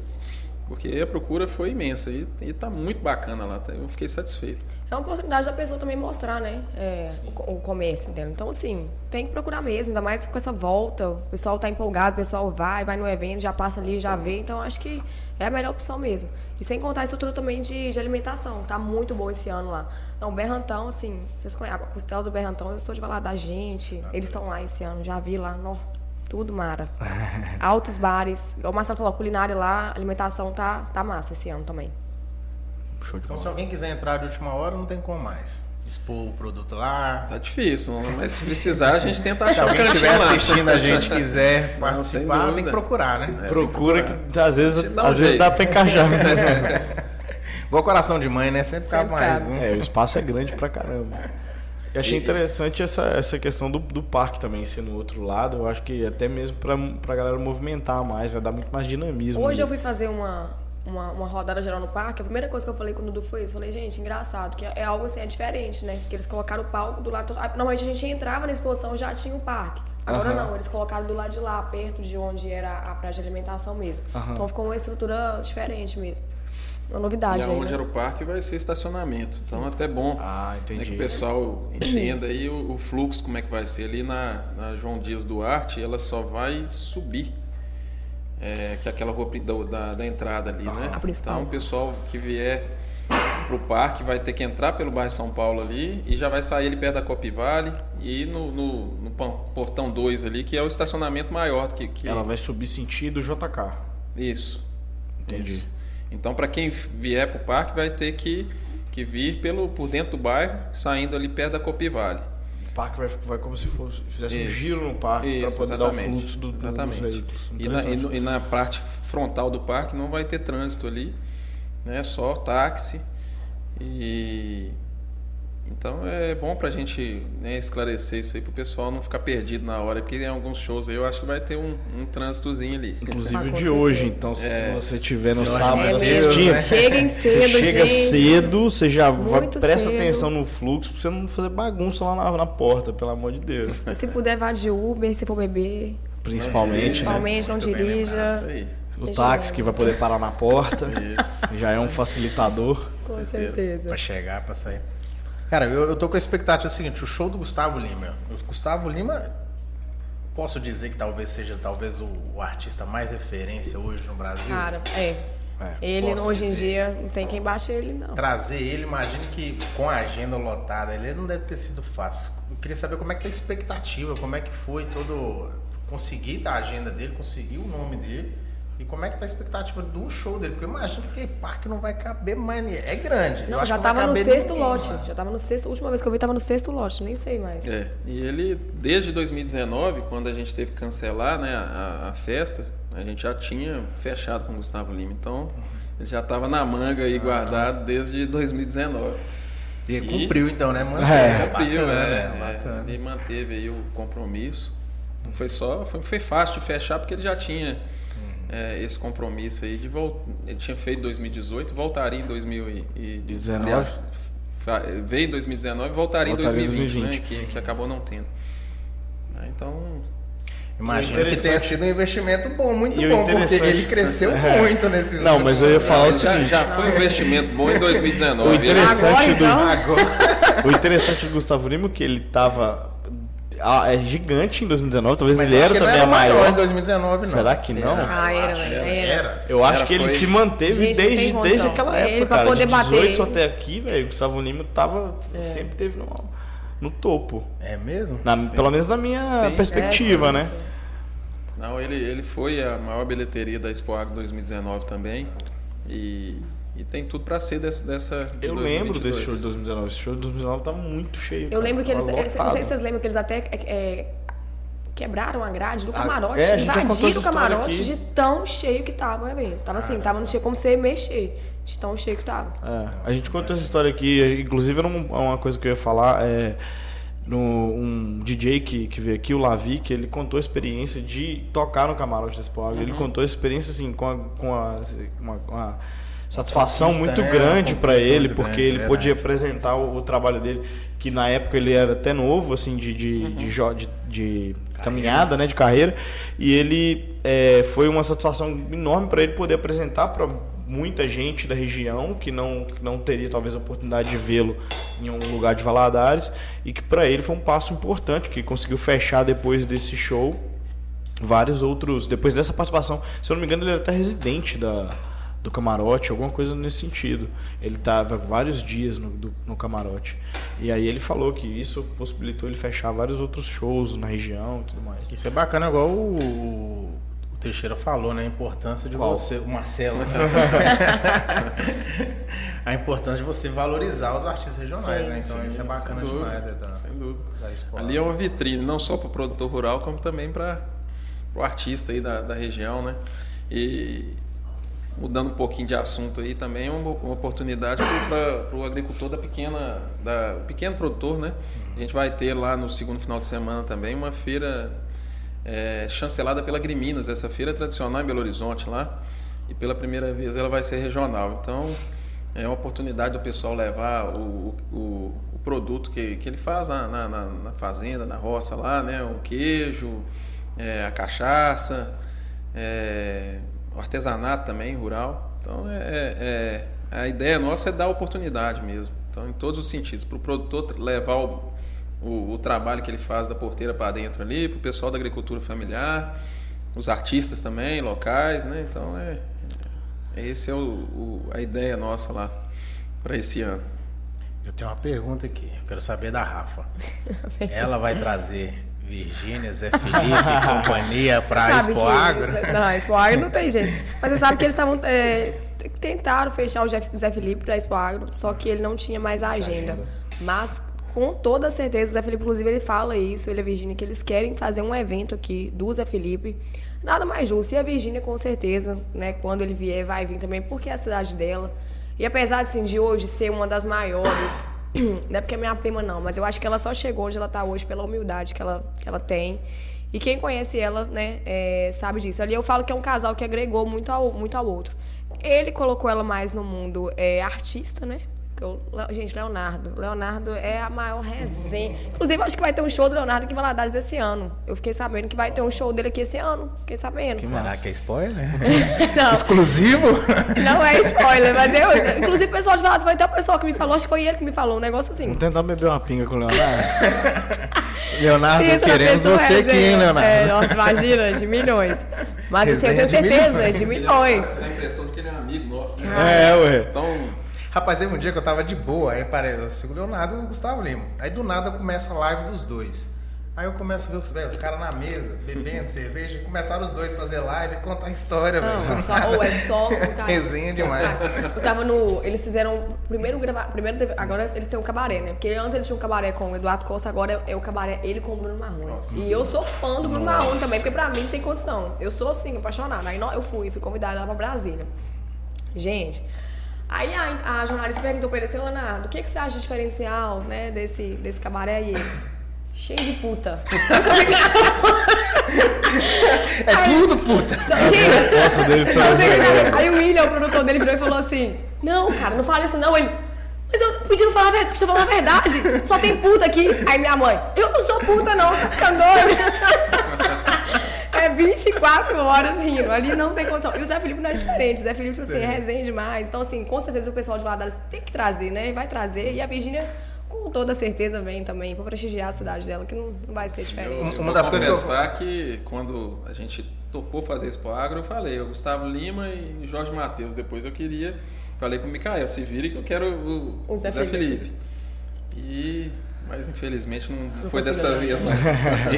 Porque a procura foi imensa e, e tá muito bacana lá, tá? eu fiquei satisfeito. É uma oportunidade da pessoa também mostrar, né? É, o, o comércio dela. Então, assim, tem que procurar mesmo, ainda mais com essa volta. O pessoal tá empolgado, o pessoal vai, vai no evento, já passa ali, já vê. Então, acho que é a melhor opção mesmo. E sem contar a estrutura também de, de alimentação, tá muito boa esse ano lá. Não, o Berrantão, assim, vocês conhecem a costela do Berrantão, eu estou de falar da gente. Eles estão lá esse ano, já vi lá, nó, tudo mara. Altos bares. O Marcelo falou, a culinária lá, a alimentação tá, tá massa esse ano também. Show de Então, se bola. alguém quiser entrar de última hora, não tem como mais. Expor o produto lá. Tá difícil, mas se precisar a gente tenta Se achar um alguém estiver lá. assistindo a gente quiser participar, tem dúvida. que procurar, né? Procura que às vezes, Dá um às vezes dá pra encaixar. Igual coração de mãe, né? Sempre cabe Sempre mais cabe. um. É, o espaço é grande pra caramba. E achei interessante essa, essa questão do, do parque também ser no outro lado. Eu acho que até mesmo pra, pra galera movimentar mais, vai dar muito mais dinamismo. Hoje eu ali. fui fazer uma, uma, uma rodada geral no parque. A primeira coisa que eu falei com o Dudu foi isso. Falei, gente, engraçado, que é algo assim, é diferente, né? Porque eles colocaram o palco do lado. Normalmente a gente entrava na exposição já tinha o parque. Agora Aham. não, eles colocaram do lado de lá, perto de onde era a praia de alimentação mesmo. Aham. Então ficou uma estrutura diferente mesmo. Uma E novidade aí. aonde né? era o parque vai ser estacionamento. Então até bom Ah, né, entendi. que o pessoal entenda aí o, o fluxo, como é que vai ser. Ali na, na João Dias Duarte, ela só vai subir. É, que é aquela rua da, da, da entrada ali, né? A principal. Então o pessoal que vier pro parque vai ter que entrar pelo bairro São Paulo ali e já vai sair ali perto da Copivale e ir no, no, no portão 2 ali, que é o estacionamento maior que, que Ela vai subir sentido JK. Isso. Entendi. Isso. Então, para quem vier para o parque, vai ter que, que vir pelo, por dentro do bairro, saindo ali perto da Copivale. O parque vai, vai como se fosse, fizesse um Isso. giro no parque para poder dar o exatamente. fluxo do, do, dos Exatamente. veículos. E na, e, e na parte frontal do parque não vai ter trânsito ali, né? Só táxi. E então é bom pra gente né, esclarecer isso aí pro pessoal não ficar perdido na hora, porque em alguns shows aí eu acho que vai ter um, um trânsitozinho ali. Inclusive Ah, o de certeza. hoje, então se É. você tiver no sábado É assistindo, né? Cheguem cedo, você chega gente. cedo, você já vai, presta cedo. atenção no fluxo pra você não fazer bagunça lá na, na porta, pelo amor de Deus. E Se puder, vá de Uber, se for beber. Principalmente, né? Principalmente, não Muito dirija. Isso aí. O Deixa táxi que vai poder parar na porta Isso. já é um facilitador. Com certeza. certeza. Pra chegar, pra sair. Cara, eu, eu tô com a expectativa seguinte, o show do Gustavo Lima. O Gustavo Lima, posso dizer que talvez seja talvez o, o artista mais referência hoje no Brasil. Cara, é. É, Ele, hoje em dizer. dia, não tem quem bate ele, não. Trazer ele, imagino que com a agenda lotada, ele não deve ter sido fácil. Eu queria saber como é que tá a expectativa, como é que foi todo. Conseguir da agenda dele, conseguir o nome dele. E como é que tá a expectativa do show dele? Porque eu imagino que aquele parque não vai caber mais. É grande. eu Não, acho já que vai tava no sexto ninguém lote. Já tava no sexto. A última vez que eu vi, tava no sexto lote. Nem sei mais. É, e ele, desde 2019, quando a gente teve que cancelar né, a, a festa, a gente já tinha fechado com o Gustavo Lima. Então, ele já estava na manga aí guardado desde 2019. E E- cumpriu então, né? Manteve. É, Cumpriu, bacana, é, né? é, Bacana. ele manteve aí o compromisso. Não foi só, foi, foi fácil de fechar porque ele já tinha é, esse compromisso aí de voltar. Ele tinha feito em 2018, voltaria em 2019. 19. Aliás, veio em 2019 e voltaria, Voltaria em em 2020, 2020. Né, que, que acabou não tendo. Ah, Então, Imagina que tenha sido um investimento bom, muito E bom, porque ele cresceu É. muito nesses Não, mas eu ia falar o já, seguinte. já foi um investimento bom em 2019. O Ele- interessante Agora, do, então? Agora, O interessante do Gustavo Lima é que ele tava ah, é gigante em 2019, talvez mas ele era também era maior maior. em 2019, não. Será que não? Ah, eu era, acho. era. era. Eu acho Era, que ele foi. se manteve Gente, desde, desde aquela Ele, época, cara. poder de bater- 18 até aqui, velho, o Gustavo Lima tava, sempre teve no, no topo. É mesmo? Na- pelo menos na minha Sim. perspectiva, É, sim, né? sim. Não, ele, ele foi a maior bilheteria da Expo Agro 2019 também. E, e tem tudo para ser dessa. dessa de Eu lembro 2022. desse show de 2019. Esse show de 2019 tava muito cheio. Eu cara. lembro que eles, Tava eles- não sei se vocês lembram que eles até é, quebraram a grade do Ah, camarote, é, invadiram o camarote aqui. de tão cheio que tava o evento. Tava assim, tava no cheio como você mexer, de tão cheio que tava. É, a gente contou essa história aqui, inclusive era um- uma coisa que eu ia falar, é, no, um DJ que, que veio aqui, o Lavi, que ele contou a experiência de tocar no camarote da Expo Agro. Uhum. Ele contou a experiência assim, com, a, com a- uma, uma satisfação muito né? grande para ele, porque grande, ele verdade. podia apresentar o, o trabalho dele, que na época ele era até novo, assim, de, de, Uhum. de, de- de caminhada, né, de carreira, e ele é, foi uma satisfação enorme para ele poder apresentar para muita gente da região que não, que não teria talvez a oportunidade de vê-lo em um lugar de Valadares e que para ele foi um passo importante que conseguiu fechar depois desse show vários outros depois dessa participação se eu não me engano ele era até residente da do camarote, alguma coisa nesse sentido. Ele estava vários dias no, do, no camarote. E aí ele falou que isso possibilitou ele fechar vários outros shows na região e tudo mais. Isso é bacana, igual o, o Teixeira falou, né? A importância de Qual? você. O Marcelo. a importância de você valorizar os artistas regionais, Sim, né? Então sim, isso é bacana sem dúvida, demais, Etana. Sem dúvida. Ali é uma vitrine, não só para o produtor rural, como também para o artista aí da, da região, né? E mudando um pouquinho de assunto aí também, é uma, uma oportunidade para o agricultor da pequena, da, o pequeno produtor, né? A gente vai ter lá no segundo final de semana também uma feira é, chancelada pela Griminas. Essa feira é tradicional em Belo Horizonte lá e pela primeira vez ela vai ser regional. Então é uma oportunidade do pessoal levar o, o, o produto que, que ele faz na, na, na- fazenda, na roça lá, né? O queijo, é, a cachaça, é, o artesanato também rural. Então é, é- é- a ideia nossa é dar oportunidade mesmo. Então em todos os sentidos, para o produtor levar o, o, o trabalho que ele faz da porteira para dentro ali, para o pessoal da agricultura familiar, os artistas também locais, né? Então é, é esse é o, o- a ideia nossa lá para esse ano. Eu tenho uma pergunta aqui. Eu quero saber da Rafa. Ela vai trazer Virgínia, Zé Felipe e companhia pra sabe Expo que- Agro? Não, Expo Agro não tem jeito. Mas você sabe que eles estavam. é, tentaram fechar o Zé Felipe para Expo Agro, só que ele não tinha mais a agenda. Mas com toda certeza, o Zé Felipe, inclusive, ele fala isso, ele e a Virgínia, que eles querem fazer um evento aqui do Zé Felipe. Nada mais justo. E a Virgínia, com certeza, né, quando ele vier, vai vir também, porque é a cidade dela. E apesar assim, de hoje ser uma das maiores, não é porque é minha prima, não, mas eu acho que ela só chegou onde ela está hoje pela humildade que ela, que ela tem. E quem conhece ela, né, é, sabe disso. Ali eu falo que é um casal que agregou muito ao, muito ao outro. Ele colocou ela mais no mundo é, artista, né? Le- gente, Leonardo. Leonardo é a maior resenha. Inclusive, eu acho que vai ter um show do Leonardo aqui em Valadares esse ano. Eu fiquei sabendo que vai ter um show dele aqui esse ano. Fiquei sabendo. Será que é spoiler? Não. Exclusivo? Não é spoiler, mas eu. Inclusive, o pessoal de Valadares foi até o pessoal que me falou, acho que foi ele que me falou, um negócio assim. Vamos tentar beber uma pinga com o Leonardo. Leonardo, Isso, queremos você aqui, hein, Leonardo? É, nossa, imagina, de milhões. Mas assim, eu tenho certeza, milhões. de milhões. Dá a impressão de que ele é um amigo nosso, né? é, ué. Então, Rapaz, teve um dia que eu tava de boa, aí parece o Leonardo e o Gustavo Lima. Aí do nada começa a live dos dois. Aí eu começo a ver os, os caras na mesa, bebendo cerveja, e começaram os dois a fazer live e contar a história, velho. Não, só, ou é só. Cara, Resenha demais. Eu tava no. Eles fizeram. Primeiro gravar. Primeiro, agora eles têm um cabaré, né? Porque antes eles tinham um cabaré com o Eduardo Costa, agora é, é o cabaré ele com o Bruno Marrone. e eu sou fã do Bruno Marrone também, porque pra mim não tem condição. Eu sou assim, apaixonada. Aí eu fui, fui convidada lá pra Brasília. Gente. Aí a, a jornalista perguntou pra ele assim, Leonardo, o que, que você acha de diferencial, né, desse, desse cabaré? E ele, cheio de puta. É tudo, puta. Gente, Nossa, dele não, só gente, aí o William, o produtor dele, virou e falou assim: Não, cara, não fala isso não. Ele, mas eu podia não falar a verdade, estou falando a verdade. Só tem puta aqui. Aí minha mãe, eu não sou puta, não, você tá ficando doido. É 24 horas rindo, ali não tem condição. E o Zé Felipe não é diferente, o Zé Felipe, assim, é resenha demais. Então, assim, com certeza o pessoal de Valadares tem que trazer, né? Vai trazer. E a Virgínia, com toda certeza, vem também pra prestigiar a cidade dela, que não, não vai ser diferente. Uma eu vou das coisas que eu- que, quando a gente topou fazer Expo Agro, eu falei, o Gustavo Lima e Jorge Matheus. Depois eu queria, falei com o Micael, se vire que eu quero o, O Zé Zé, Felipe. Felipe. E, mas infelizmente não, Não foi dessa vez, não.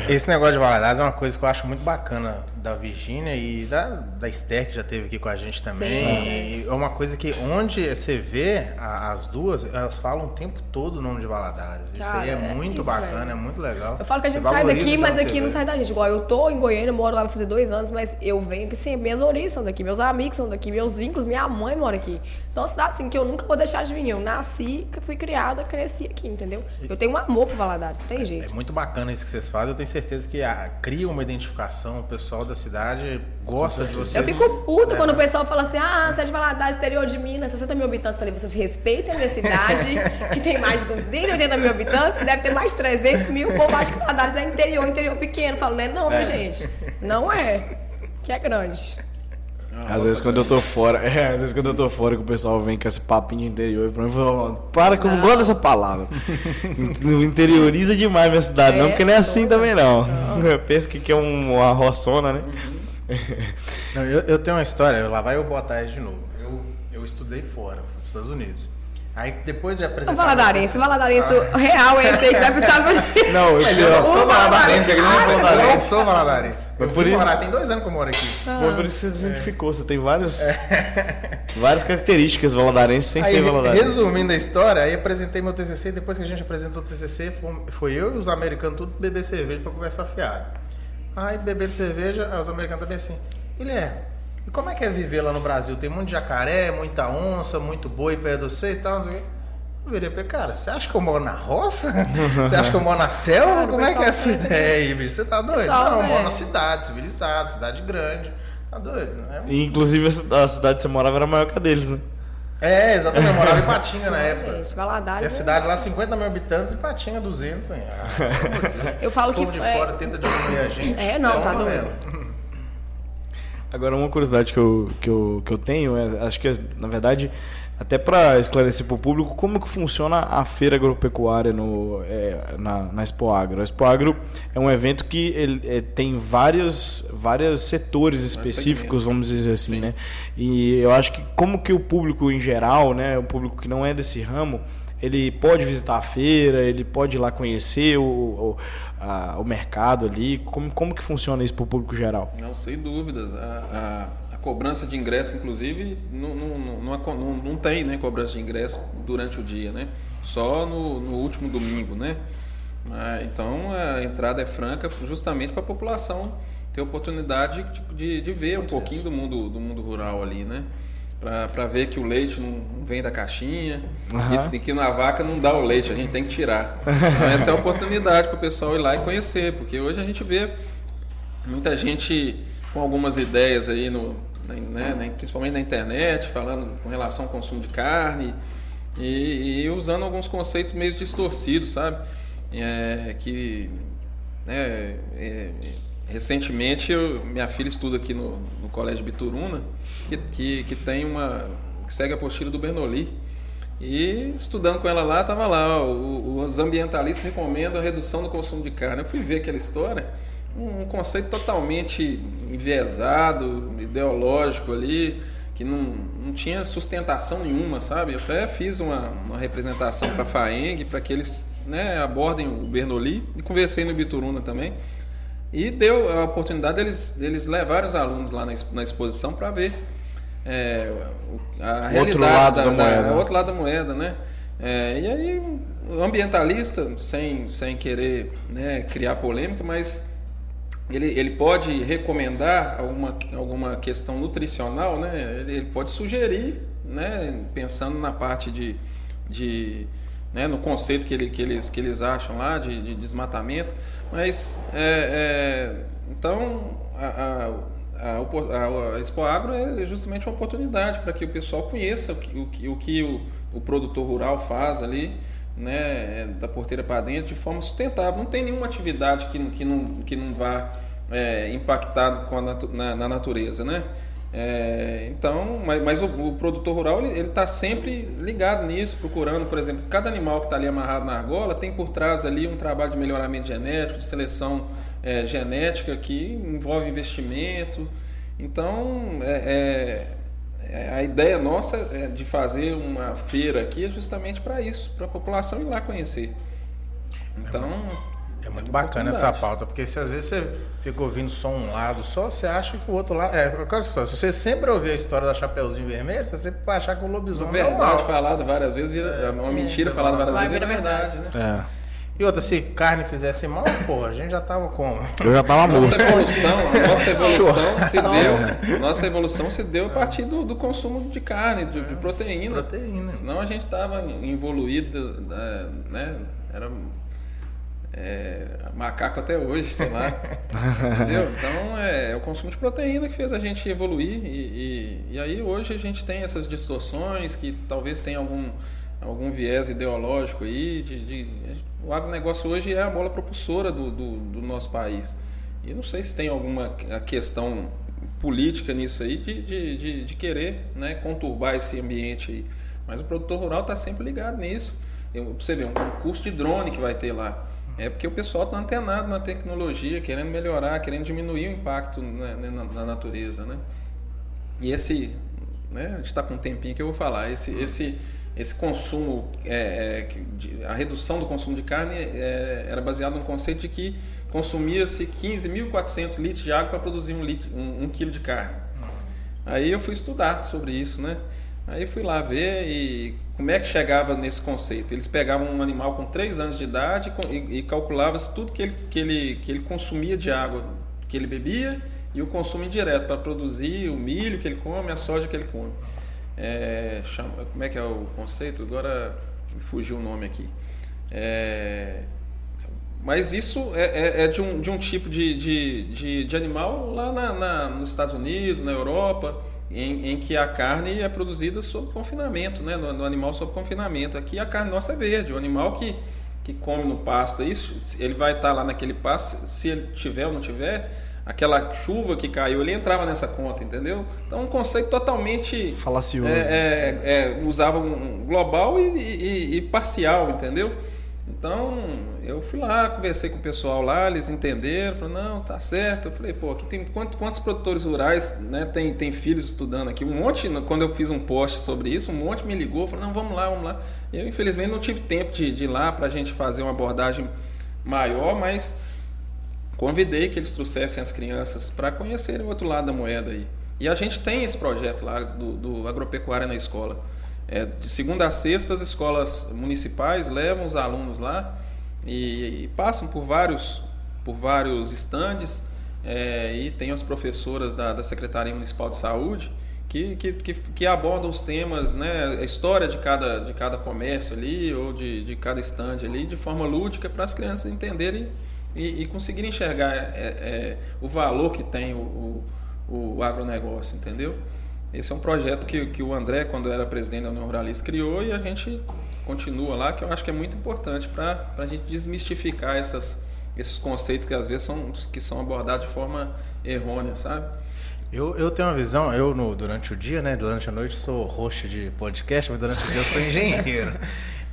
Esse negócio de Valadares é uma coisa que eu acho muito bacana da Virgínia e da, da Esther, que já esteve aqui com a gente também. Sim, E é uma coisa que onde você vê a- as duas, elas falam o tempo todo o nome de Valadares. isso Cara, aí é, é muito isso, bacana, velho. é muito legal. Eu falo que a gente sai daqui, mas aqui não sai da gente. Igual eu tô em Goiânia, moro lá vai fazer dois anos, mas eu venho aqui sempre. Minhas origens são daqui, meus amigos são daqui, meus vínculos, minha mãe mora aqui. Então, é uma cidade assim que eu nunca vou deixar de vir. Eu nasci, fui criada, cresci aqui, entendeu? Eu tenho um amor pro Valadares, não tem É jeito. muito bacana isso que vocês fazem. Eu tenho certeza que ah, cria uma identificação. O pessoal da cidade gosta de vocês. Eu fico puta É. quando o pessoal fala assim: ah, você é de Valadares, interior de Minas, 60 mil habitantes. Eu falei, vocês respeitem a minha cidade, que tem mais de 280 mil habitantes, deve ter mais de 300 mil. O povo acha que Valadares é interior, interior pequeno. Eu falo, não é não, viu, gente? Não é. Que é grande. Ah, Às vezes quando eu tô fora, é, às vezes quando eu tô fora que o pessoal vem com esse papinho de interior pra mim, eu falo, para que eu não gosto dessa palavra. Não interioriza demais minha cidade, não, É, porque não é assim toda. também não. Pensa que que é um- uma roçona, né? Não, eu, eu tenho uma história, lá vai eu botar de novo. Eu, eu estudei fora, fui para os Estados Unidos. Aí depois de apresentar. O valadarense, o valadarense real é esse aí que vai para os Estados Unidos. Não, eu é- não sou valadarense, aqui não é Ah, valadarense. não? Eu sou valadarense. Eu por fui isso- morar, tem dois anos que eu moro aqui. Foi por isso que você se identificou, você tem várias, várias características valadarenses sem Aí, ser valadarense. resumindo a história, aí apresentei meu TCC, depois que a gente apresentou o TCC, foi, eu e os americanos tudo beber cerveja pra conversar fiado. Aí, bebendo cerveja, os americanos também assim, Guilherme, e como é que é viver lá no Brasil? Tem muito jacaré, muita onça, muito boi perto de você e tal, não sei o quê. Eu virei pra ele, cara, você acha que eu moro na roça? Você acha que eu moro na selva? Cara, o como é que é a sua pessoal ideia aí, bicho? Você tá doido? Pessoal, não, eu moro é. na cidade, civilizada, cidade grande. Tá doido, né? E, Inclusive a ci- a cidade que você morava era maior que a deles, né? É, exatamente, eu morava em Patinga na época. Gente, E Valadares. a é- cidade lá, 50 mil habitantes e Patinga 200. Hein? Ah. Eu falo Esse que povo de é- fora tenta diminuir a gente. É, não, tá uma doido. Agora, uma curiosidade que eu, que eu, que eu tenho, é, acho que, na verdade, até para esclarecer para o público, como que funciona a feira agropecuária no, é, na, na Expo Agro. A Expo Agro é um evento que ele, é, tem vários, vários setores específicos, vamos dizer assim, Sim. né? E eu acho que como que o público em geral, né, o público que não é desse ramo, ele pode visitar a feira, ele pode ir lá conhecer o, o, a- o mercado ali, como, como que funciona isso para o público geral? Não, sem dúvidas. A, a, a cobrança de ingresso, inclusive, não, não, não, não, tem né, cobrança de ingresso durante o dia, né? Só no, no último domingo, né? Mas, então, a entrada é franca justamente para a população ter oportunidade de, de, de ver um pouquinho do mundo, do mundo rural ali, né? Para ver que o leite não vem da caixinha Aham. e, e que na vaca não dá o leite, a gente tem que tirar. Então, essa é a oportunidade para o pessoal ir lá e conhecer, porque hoje a gente vê muita gente com algumas ideias aí, no, né, principalmente na internet, falando com relação ao consumo de carne e, e usando alguns conceitos meio distorcidos, sabe? É, que né, é, recentemente eu- minha filha estuda aqui no, no Colégio Bituruna, que, que, que tem uma. que segue a apostila do Bernoulli. E estudando com ela lá, estava lá, ó, os ambientalistas recomendam a redução do consumo de carne. Eu fui ver aquela história, um, um conceito totalmente enviesado, ideológico ali, que não, não tinha sustentação nenhuma, sabe? Eu até fiz uma, uma representação para a FAENG, para que eles né, abordem o Bernoulli, e conversei no Bituruna também. E deu a oportunidade deles, deles levarem os alunos lá na, na exposição para ver é, a realidade lado da moeda. o outro lado da moeda, né? É, e aí ambientalista, sem, sem querer né, criar polêmica, mas ele, ele pode recomendar alguma, alguma questão nutricional, né? Ele, ele pode sugerir, né? Pensando na parte de, de né? no conceito que, ele, que, eles, que eles acham lá de, de desmatamento, mas é, é, então a, a, a, a, Expo Agro é justamente uma oportunidade para que o pessoal conheça o que o, que- o, que o, o produtor rural faz ali, né, da porteira para dentro, de forma sustentável. Não tem nenhuma atividade que, que, não, que não vá é, impactar com a natu- na, na natureza, né? É, então, mas, mas o, o produtor rural ele está sempre ligado nisso, procurando, por exemplo, cada animal que está ali amarrado na argola tem por trás ali um trabalho de melhoramento genético, de seleção é, genética que envolve investimento. Então, é, é, é, a ideia nossa é de fazer uma feira aqui é justamente para isso, para a população ir lá conhecer. Então, É muito uma bacana essa pauta, porque se às vezes você fica ouvindo só um lado só, você acha que o outro lado. É, só, se você sempre ouvir a história da Chapeuzinho Vermelho, você sempre vai achar que o Uma lobisomem é o verdade mal. falada várias vezes vira uma mentira falada várias Vai vezes vira verdade, né? É. E outra, se carne fizesse mal, porra, a gente já tava como? Eu já tava morto. Nossa evolução, a nossa evolução se deu, nossa evolução se deu a partir do, do consumo de carne, de, de proteína. Proteína. Senão a gente estava evoluído, é, né? Era é, macaco até hoje, sei lá. Entendeu? Então é, é o consumo de proteína que fez a gente evoluir e, e, e aí hoje a gente tem essas distorções que talvez tenha algum, algum viés ideológico aí. De, de- o agronegócio hoje é a bola propulsora do, do, do nosso país. E não sei se tem alguma questão política nisso aí, de, de, de, de querer né, conturbar esse ambiente aí. Mas o produtor rural está sempre ligado nisso. Eu, você vê, um curso de drone que vai ter lá. É porque o pessoal está antenado na tecnologia, querendo melhorar, querendo diminuir o impacto né, na, na, natureza. Né? E esse, né, a gente está com um tempinho que eu vou falar, esse, esse, esse consumo, é, é, a redução do consumo de carne é, era baseado no conceito de que consumia-se 15.400 litros de água para produzir um, litro, um, um quilo de carne. Aí eu fui estudar sobre isso, né? Aí fui lá ver e como é que chegava nesse conceito. Eles pegavam um animal com 3 anos de idade e, e calculavam tudo que ele, que, ele, que ele consumia de água que ele bebia e o consumo indireto para produzir o milho que ele come, a soja que ele come. É, chama, como é que é o conceito? Agora me fugiu o nome aqui. É, mas isso é, é, é, de, um, de um tipo de, de, de, de animal lá na, na, nos Estados Unidos, na Europa em, em, que a carne é produzida sob confinamento, né? no, no, animal sob confinamento. Aqui a carne nossa é verde, o animal que, que come no pasto, isso, ele vai estar lá naquele pasto, se ele tiver ou não tiver, aquela chuva que caiu, ele entrava nessa conta, entendeu? Então um conceito totalmente falacioso. É, é, é, usava um global e, e, e parcial, entendeu? Então, eu fui lá, conversei com o pessoal lá, eles entenderam, falaram, não, tá certo. Eu falei, pô, aqui tem quantos, quantos produtores rurais né, tem, tem filhos estudando aqui? Um monte, quando eu fiz um post sobre isso, um monte me ligou, falou, não, vamos lá, vamos lá. Eu, infelizmente, não tive tempo de, de ir lá para a gente fazer uma abordagem maior, mas convidei que eles trouxessem as crianças para conhecerem o outro lado da moeda aí. E a gente tem esse projeto lá do, do Agropecuária na Escola. É, de segunda a sexta, as escolas municipais levam os alunos lá e, e passam por vários, por vários estandes é, e tem as professoras da, da Secretaria Municipal de Saúde que, que, que, que, abordam os temas, né, a história de cada, de cada comércio ali ou de, de cada estande ali de forma lúdica para as crianças entenderem e, e conseguirem enxergar é, é, o valor que tem o, o, o agronegócio, entendeu? Esse é um projeto que, que o André, quando era presidente da União Ruralista, criou e a gente continua lá, que eu acho que é muito importante para a gente desmistificar essas, esses conceitos que às vezes são, que são abordados de forma errônea, sabe? Eu, eu tenho uma visão, eu no, durante o dia, né? Durante a noite sou host de podcast, mas durante o dia eu sou engenheiro.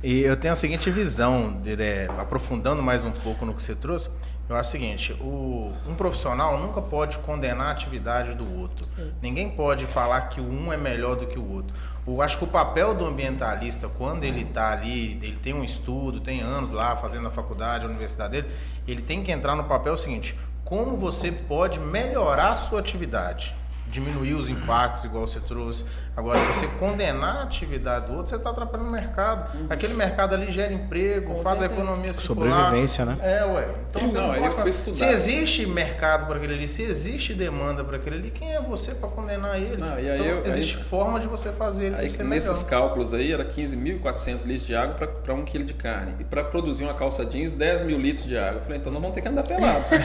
E eu tenho a seguinte visão, de, aprofundando mais um pouco no que você trouxe, eu acho o seguinte, o, um profissional nunca pode condenar a atividade do outro. Sim. Ninguém pode falar que um é melhor do que o outro. Eu acho que o papel do ambientalista, quando ele está ali, ele tem um estudo, tem anos lá fazendo a faculdade, a universidade dele, ele tem que entrar no papel seguinte: como você pode melhorar a sua atividade? Diminuir os impactos, igual você trouxe, Agora, você condenar a atividade do outro, você está atrapalhando o mercado. Uhum. Aquele mercado ali gera emprego, Com faz certeza. a economia circular. Sobrevivência, né? É, ué. Então, não, não eu fui estudar. Se existe mercado para aquele ali, se existe demanda para aquele ali, quem é você para condenar ele? Não, e aí então, eu, existe aí, forma de você fazer ele aí, Nesses melhor. cálculos aí, era 15.400 litros de água para um quilo de carne. E para produzir uma calça jeans, 10 mil litros de água. Eu falei, então nós vamos ter que andar pelados.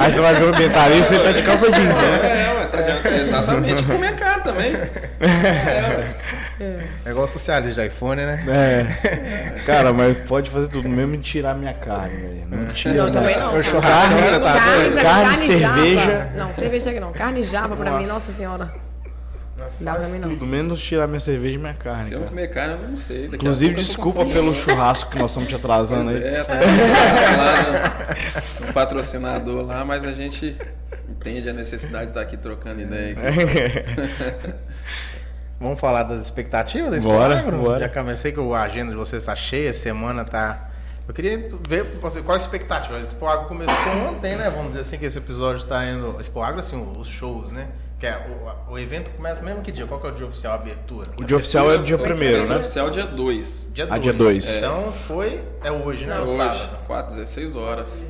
aí você vai ver o ambientalista e tá de calça jeans, né? É, é, tá de, exatamente. comer carne também. É, é igual socialista de iPhone, né? É. Cara, mas pode fazer tudo, mesmo em tirar minha carne. Não tira. Não, também não. Carne, carne, tá carne, carne, cerveja. Java. Não, cerveja aqui não. Carne java pra nossa. mim, nossa senhora. Dá pra mim não. Tudo, menos tirar minha cerveja e minha carne. Se eu não comer carne, eu não sei. Daqui Inclusive, desculpa pelo churrasco que nós estamos te atrasando pois aí. É, tá lá no, patrocinador lá, mas a gente entende a necessidade de estar aqui trocando ideia. Aqui. Vamos falar das expectativas desse bora, bora. Já comecei que a agenda de vocês está cheia, a semana tá. Eu queria ver você, qual a expectativa. A Expo Agro começou ontem, né? Vamos dizer assim que esse episódio está indo. Expo Agro, assim, os shows, né? Que é, o, o, evento começa mesmo que dia? Qual que é o dia oficial, a abertura? O dia oficial é o dia primeiro, né? O oficial dia 2. Dia 2. Ah, dia 2. É. Então foi. É hoje, né? É hoje, 4, 16 horas.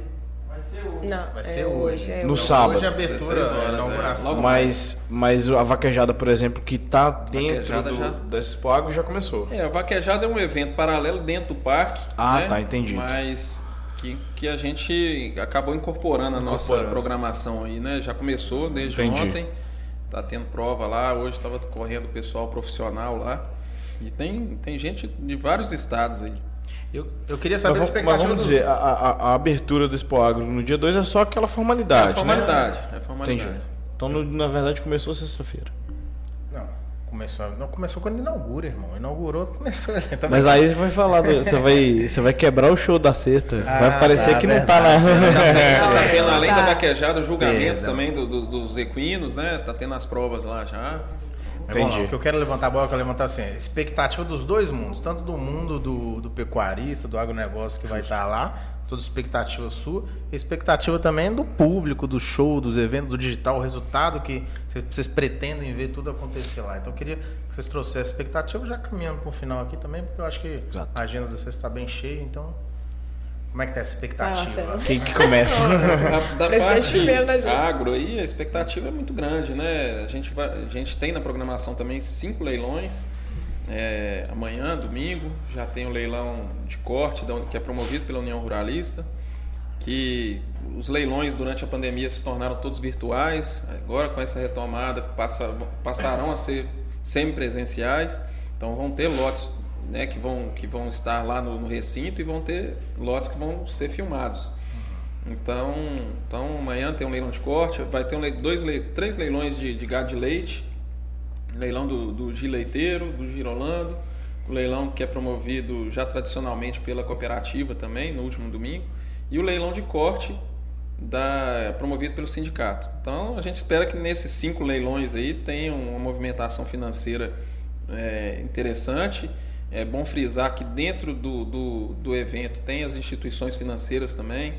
Vai ser hoje. Não, vai ser é hoje. É no hoje. sábado. Hoje a abertura, horas. É. Mas, mas a vaquejada, por exemplo, que está dentro do, já... da Expo Agro já começou. É, a vaquejada é um evento paralelo dentro do parque. Ah, né? tá, entendi. Mas que, que a gente acabou incorporando a nossa programação aí, né? Já começou desde entendi. ontem. Tá tendo prova lá, hoje estava correndo o pessoal profissional lá. E tem, tem gente de vários estados aí. Eu, eu queria saber mas, a expectativa. Mas vamos do... dizer, a, a, a, abertura do Expo Agro no dia 2 é só aquela formalidade. É formalidade, né? é formalidade. Entendi. Então, no- na verdade, começou sexta-feira. Não, começou, não, começou quando inaugura, irmão. Inaugurou, começou. Também. Mas aí você vai falar, do- você vai, você vai quebrar o show da sexta. vai Ah, parecer tá, que não tá verdade. na. Tá tendo, além da Tá. vaquejada, o julgamento Perdão. também do- do- dos equinos, né? Tá tendo as provas lá já. Lá, Entendi. o que eu quero levantar a bola, eu quero levantar assim, a expectativa dos dois mundos, tanto do mundo do, do pecuarista, do agronegócio que vai estar lá, toda expectativa sua, e expectativa também do público, do show, dos eventos, do digital, o resultado que vocês- vocês pretendem ver tudo acontecer lá. Então eu queria que vocês trouxessem expectativa, já caminhando para o final aqui também, porque eu acho que Exato. a agenda de vocês está bem cheia, então como é que tá essa expectativa? Marcelo. Quem que começa? Da, da parte primeiro, né, agro aí, a expectativa é muito grande, né? A gente, vai, a gente tem na programação também cinco leilões. É, amanhã, domingo, já tem o leilão de corte que é promovido pela União Ruralista. Que os leilões durante a pandemia se tornaram todos virtuais. Agora, com essa retomada, passa, passarão a ser semipresenciais. Então, vão ter lotes né, que, vão, que vão estar lá no, no recinto e vão ter lotes que vão ser filmados. Então, então amanhã tem um leilão de corte, vai ter um dois, três leilões de, de gado de leite, leilão do, do Gileiteiro, do Girolando, o leilão que é promovido já tradicionalmente pela cooperativa também, no último domingo, e o leilão de corte da, promovido pelo sindicato. Então, a gente espera que nesses cinco leilões aí tenha uma movimentação financeira é, interessante. É bom frisar que dentro do, do, do evento tem as instituições financeiras também,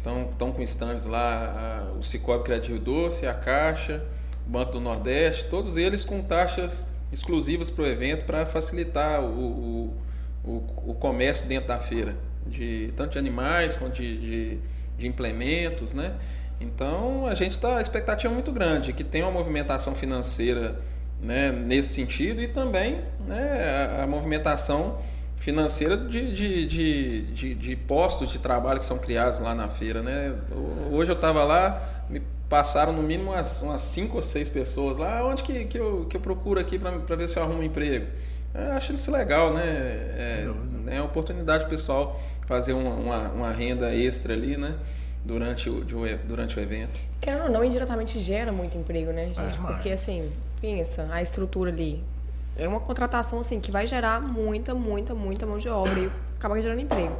então, estão com stands lá, a- o Cicobi Criativo Doce, a Caixa, o Banco do Nordeste, todos eles com taxas exclusivas para o evento para facilitar o, o, o, o comércio dentro da feira, de, tanto de animais quanto de, de, de implementos, né? Então, a gente está, a expectativa é muito grande, que tenha uma movimentação financeira né, nesse sentido e também né, a, a movimentação financeira de, de, de, de, de postos de trabalho que são criados lá na feira. Né? Hoje eu estava lá, me passaram no mínimo umas, umas cinco ou seis pessoas lá, onde que, que, eu, que eu procuro aqui para ver se eu arrumo um emprego. Eu acho isso legal, né? É, é uma oportunidade pessoal fazer uma, uma, uma renda extra ali, né? Durante o, durante o evento. Querendo ou não, indiretamente gera muito emprego, né, gente? demais. Porque, assim, pensa, a estrutura ali. É uma contratação, assim, que vai gerar muita, muita, muita mão de obra e acaba gerando emprego.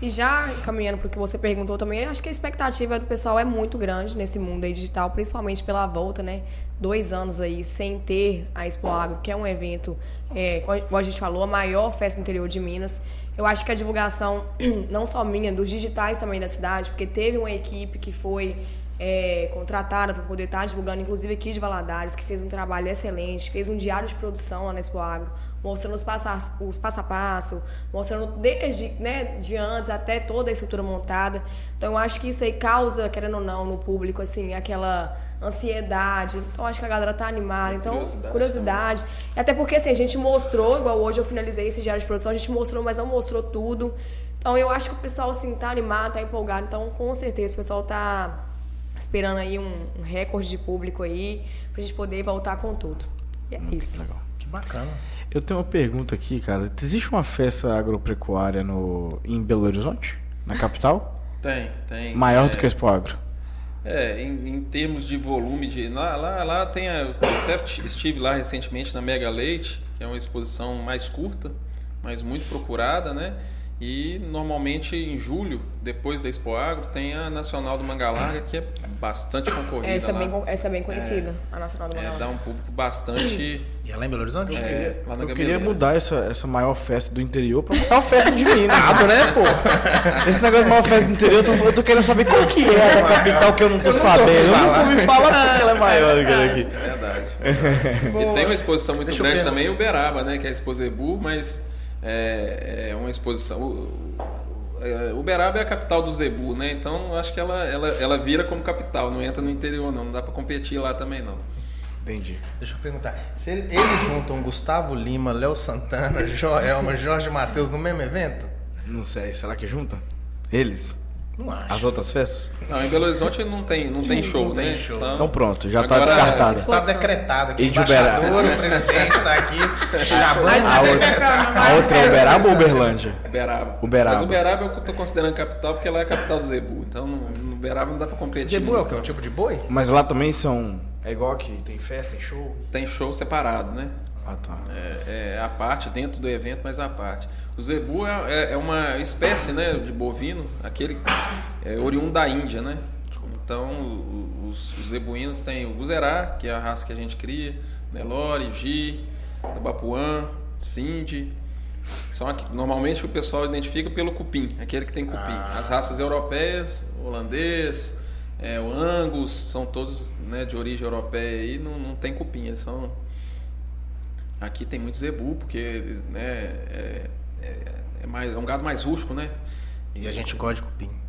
E já caminhando para o que você perguntou também, acho que a expectativa do pessoal é muito grande nesse mundo aí digital, principalmente pela volta, né? Dois anos aí sem ter a Expo Agro, que é um evento, é, como a gente falou, a maior festa do interior de Minas. Eu acho que a divulgação, não só minha, dos digitais também da cidade, porque teve uma equipe que foi é, contratada para poder estar divulgando, inclusive aqui de Valadares, que fez um trabalho excelente, fez um diário de produção lá na Expo Agro, mostrando os, passa, os passo a passo, mostrando desde né, de antes até toda a estrutura montada. Então, eu acho que isso aí causa, querendo ou não, no público, assim, aquela ansiedade. Então, acho que a galera tá animada. Então, Curiosidade curiosidade. Até porque, assim, a gente mostrou, igual hoje eu finalizei esse diário de produção, a gente mostrou, mas não mostrou tudo. Então, eu acho que o pessoal, assim, tá animado, tá empolgado. Então, com certeza, o pessoal tá esperando aí um, um recorde de público aí, pra gente poder voltar com tudo. E é isso. Legal. Bacana. Eu tenho uma pergunta aqui, cara. Existe uma festa agropecuária no, em Belo Horizonte? Na capital? Tem, tem. Maior é, do que a Expo Agro? É, em, em termos de volume de. Lá, lá, lá tem. A, eu até estive lá recentemente na Mega Leite, que é uma exposição mais curta, mas muito procurada, né? E normalmente em julho, depois da Expo Agro, tem a Nacional do Manga Larga, que é bastante concorrida. Essa é, lá. bem, con- essa é bem conhecida, a Nacional do É, Manoel. dá um público bastante. E é lá em Belo Horizonte? é, lá na Eu queria mudar essa, essa maior festa do interior pra uma maior festa de Minas. Estado, né, pô? Esse negócio de maior festa do interior, eu tô, eu tô querendo saber qual que é a da capital que eu não tô sabendo. Eu nunca ouvi falar porque ela é maior do que ela aqui. É verdade. e tem uma exposição muito Deixa eu grande também, o Uberaba, né? Que é a Exposebu, mas é, é uma exposição. O, é, Uberaba é a capital do Zebu, né? Então acho que ela, ela, ela vira como capital, não entra no interior, não. Não dá pra competir lá também, não. Entendi. Deixa eu perguntar. Se ele- eles juntam Gustavo Lima, Léo Santana, Joelma, Jorge Matheus no mesmo evento? Não sei, será que junta? Eles? Não acho. As outras festas? Não, em Belo Horizonte não tem, não tem show, Não tem né? show. Então pronto, já Agora, tá descartado. Está decretado aqui. E de Uberaba. embaixador, o presidente está aqui. A outra, a outra é Uberaba ou Uberlândia? Uberaba. Uberaba. Mas Uberaba eu tô considerando capital porque lá é a capital do Zebu. Então no, Uberaba não dá pra competir. Zebu é o muito. quê? Um tipo de boi? Mas lá também são. É igual aqui, tem festa, tem show. Tem show separado, né? Ah, tá. É, é a parte dentro do evento, mas a parte. O zebu é, é- é uma espécie né, de bovino, aquele é oriundo da Índia, né? Então os, os zebuínos têm o guzerá, que é a raça que a gente cria, Nelore, Gi, Tabapuã, Sindi. São aqui, normalmente o pessoal identifica pelo cupim, aquele que tem cupim. As raças europeias, holandês, é, o Angus, são todos né, de origem europeia e não, não tem cupim, eles são Aqui tem muito zebu, porque né, é, é, é mais, é um gado mais rústico, né? E a gente gosta de cupim.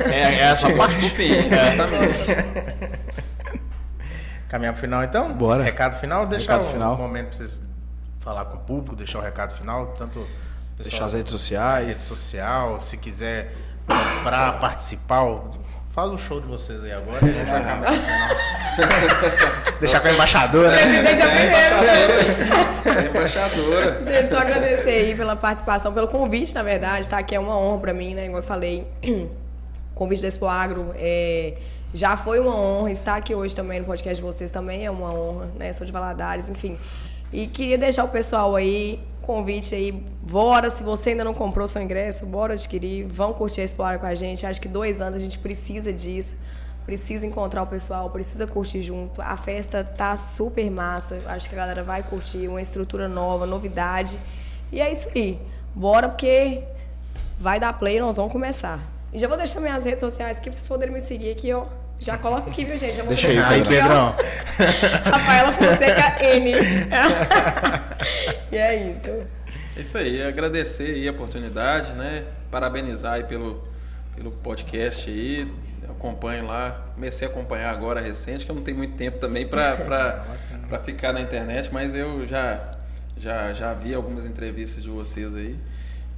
É, é essa parte. cupim, exatamente. Caminhar pro final então? Bora. Recado final? Deixar Recado o final. momento pra vocês falar com o público, deixar o recado final, tanto Deixar as redes rede sociais. social, se quiser comprar, participar, faz o show de vocês aí agora e a gente vai caminhar pro final. Deixar com a embaixadora. né? Deixa primeiro. É embaixadora. Gente, só agradecer aí pela participação, pelo convite, na verdade, tá? Que é uma honra pra mim, né? Igual eu falei, o convite da Expo Agro é, já foi uma honra. Estar aqui hoje também no podcast de vocês também é uma honra, né? Sou de Valadares, enfim. E queria deixar o pessoal aí, convite aí, bora, se você ainda não comprou seu ingresso, bora adquirir, vão curtir a Expo Agro com a gente. Acho que dois anos a gente precisa disso. Precisa encontrar o pessoal, precisa curtir junto. A festa tá super massa. Acho que a galera vai curtir, uma estrutura nova, novidade. E é isso aí. Bora porque vai dar play, nós vamos começar. E já vou deixar minhas redes sociais aqui pra vocês poderem me seguir aqui, ó. Já coloca aqui, viu, gente? Já vou Deixa aí, Aí. Pedrão. Rafaela Fonseca N. e é isso. É isso aí, agradecer aí a oportunidade, né? Parabenizar aí pelo, pelo podcast aí. Eu acompanho lá, comecei a acompanhar agora recente, que eu não tenho muito tempo também para ficar na internet, mas eu já, já, já vi algumas entrevistas de vocês aí.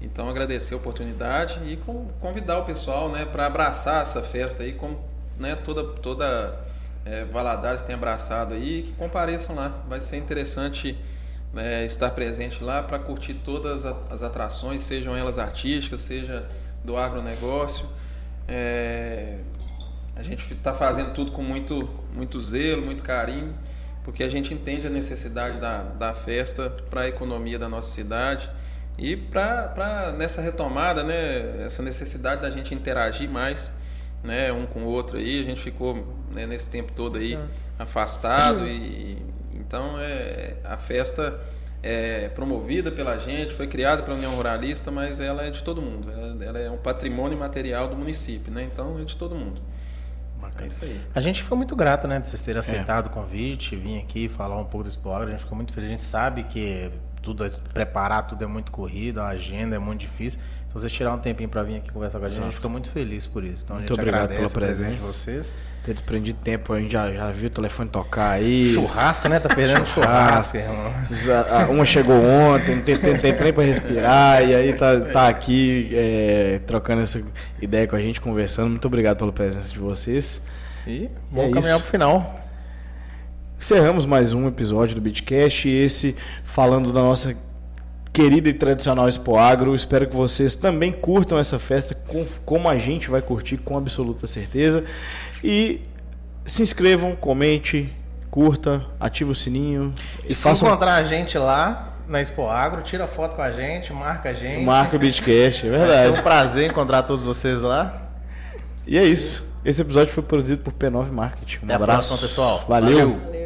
Então agradecer a oportunidade e con- convidar o pessoal né, para abraçar essa festa aí, como né, toda, toda é, Valadares tem abraçado aí, que compareçam lá. Vai ser interessante né, estar presente lá para curtir todas as atrações, sejam elas artísticas, seja do agronegócio. É, a gente está fazendo tudo com muito, muito zelo, muito carinho, porque a gente entende a necessidade da, da festa para a economia da nossa cidade e para nessa retomada, né, essa necessidade da gente interagir mais, né, um com o outro aí. A gente ficou né, nesse tempo todo aí afastado e então é a festa é promovida pela gente, foi criada pela União Ruralista, mas ela é de todo mundo. Ela, ela é um patrimônio material do município, né? Então é de todo mundo. É isso aí. A gente ficou muito grato, né, de vocês É. terem aceitado o convite, vir aqui falar um pouco do Expo Agro. A gente ficou muito feliz. A gente sabe que tudo é, preparar tudo é muito corrido, a agenda é muito difícil. Então, vocês tirar um tempinho para vir aqui conversar com a gente, a gente Exato. fica muito feliz por isso. Então, Muito obrigado pela presença de vocês. Ter desprendido tempo, a gente já, já viu o telefone tocar aí. Churrasco, né? Tá perdendo churrasco, irmão. Uma chegou ontem, não tem, tem tempo nem pra respirar, e aí tá, tá aqui é, trocando essa ideia com a gente, conversando. Muito obrigado pela presença de vocês. E é vamos caminhar isso. pro final. Encerramos mais um episódio do Bitcast, esse falando da nossa querida e tradicional Expo Agro. Espero que vocês também curtam essa festa com- como a gente vai curtir, com absoluta certeza. E se inscrevam, comente, curta, ative o sininho. E se façam encontrar a gente lá na Expo Agro, tira foto com a gente, marca a gente. marca o Bitcast, é Vai ser verdade. um prazer encontrar todos vocês lá. E é isso. Esse episódio foi produzido por P9 Marketing. Um Até a abraço, próxima, pessoal. Valeu. Valeu.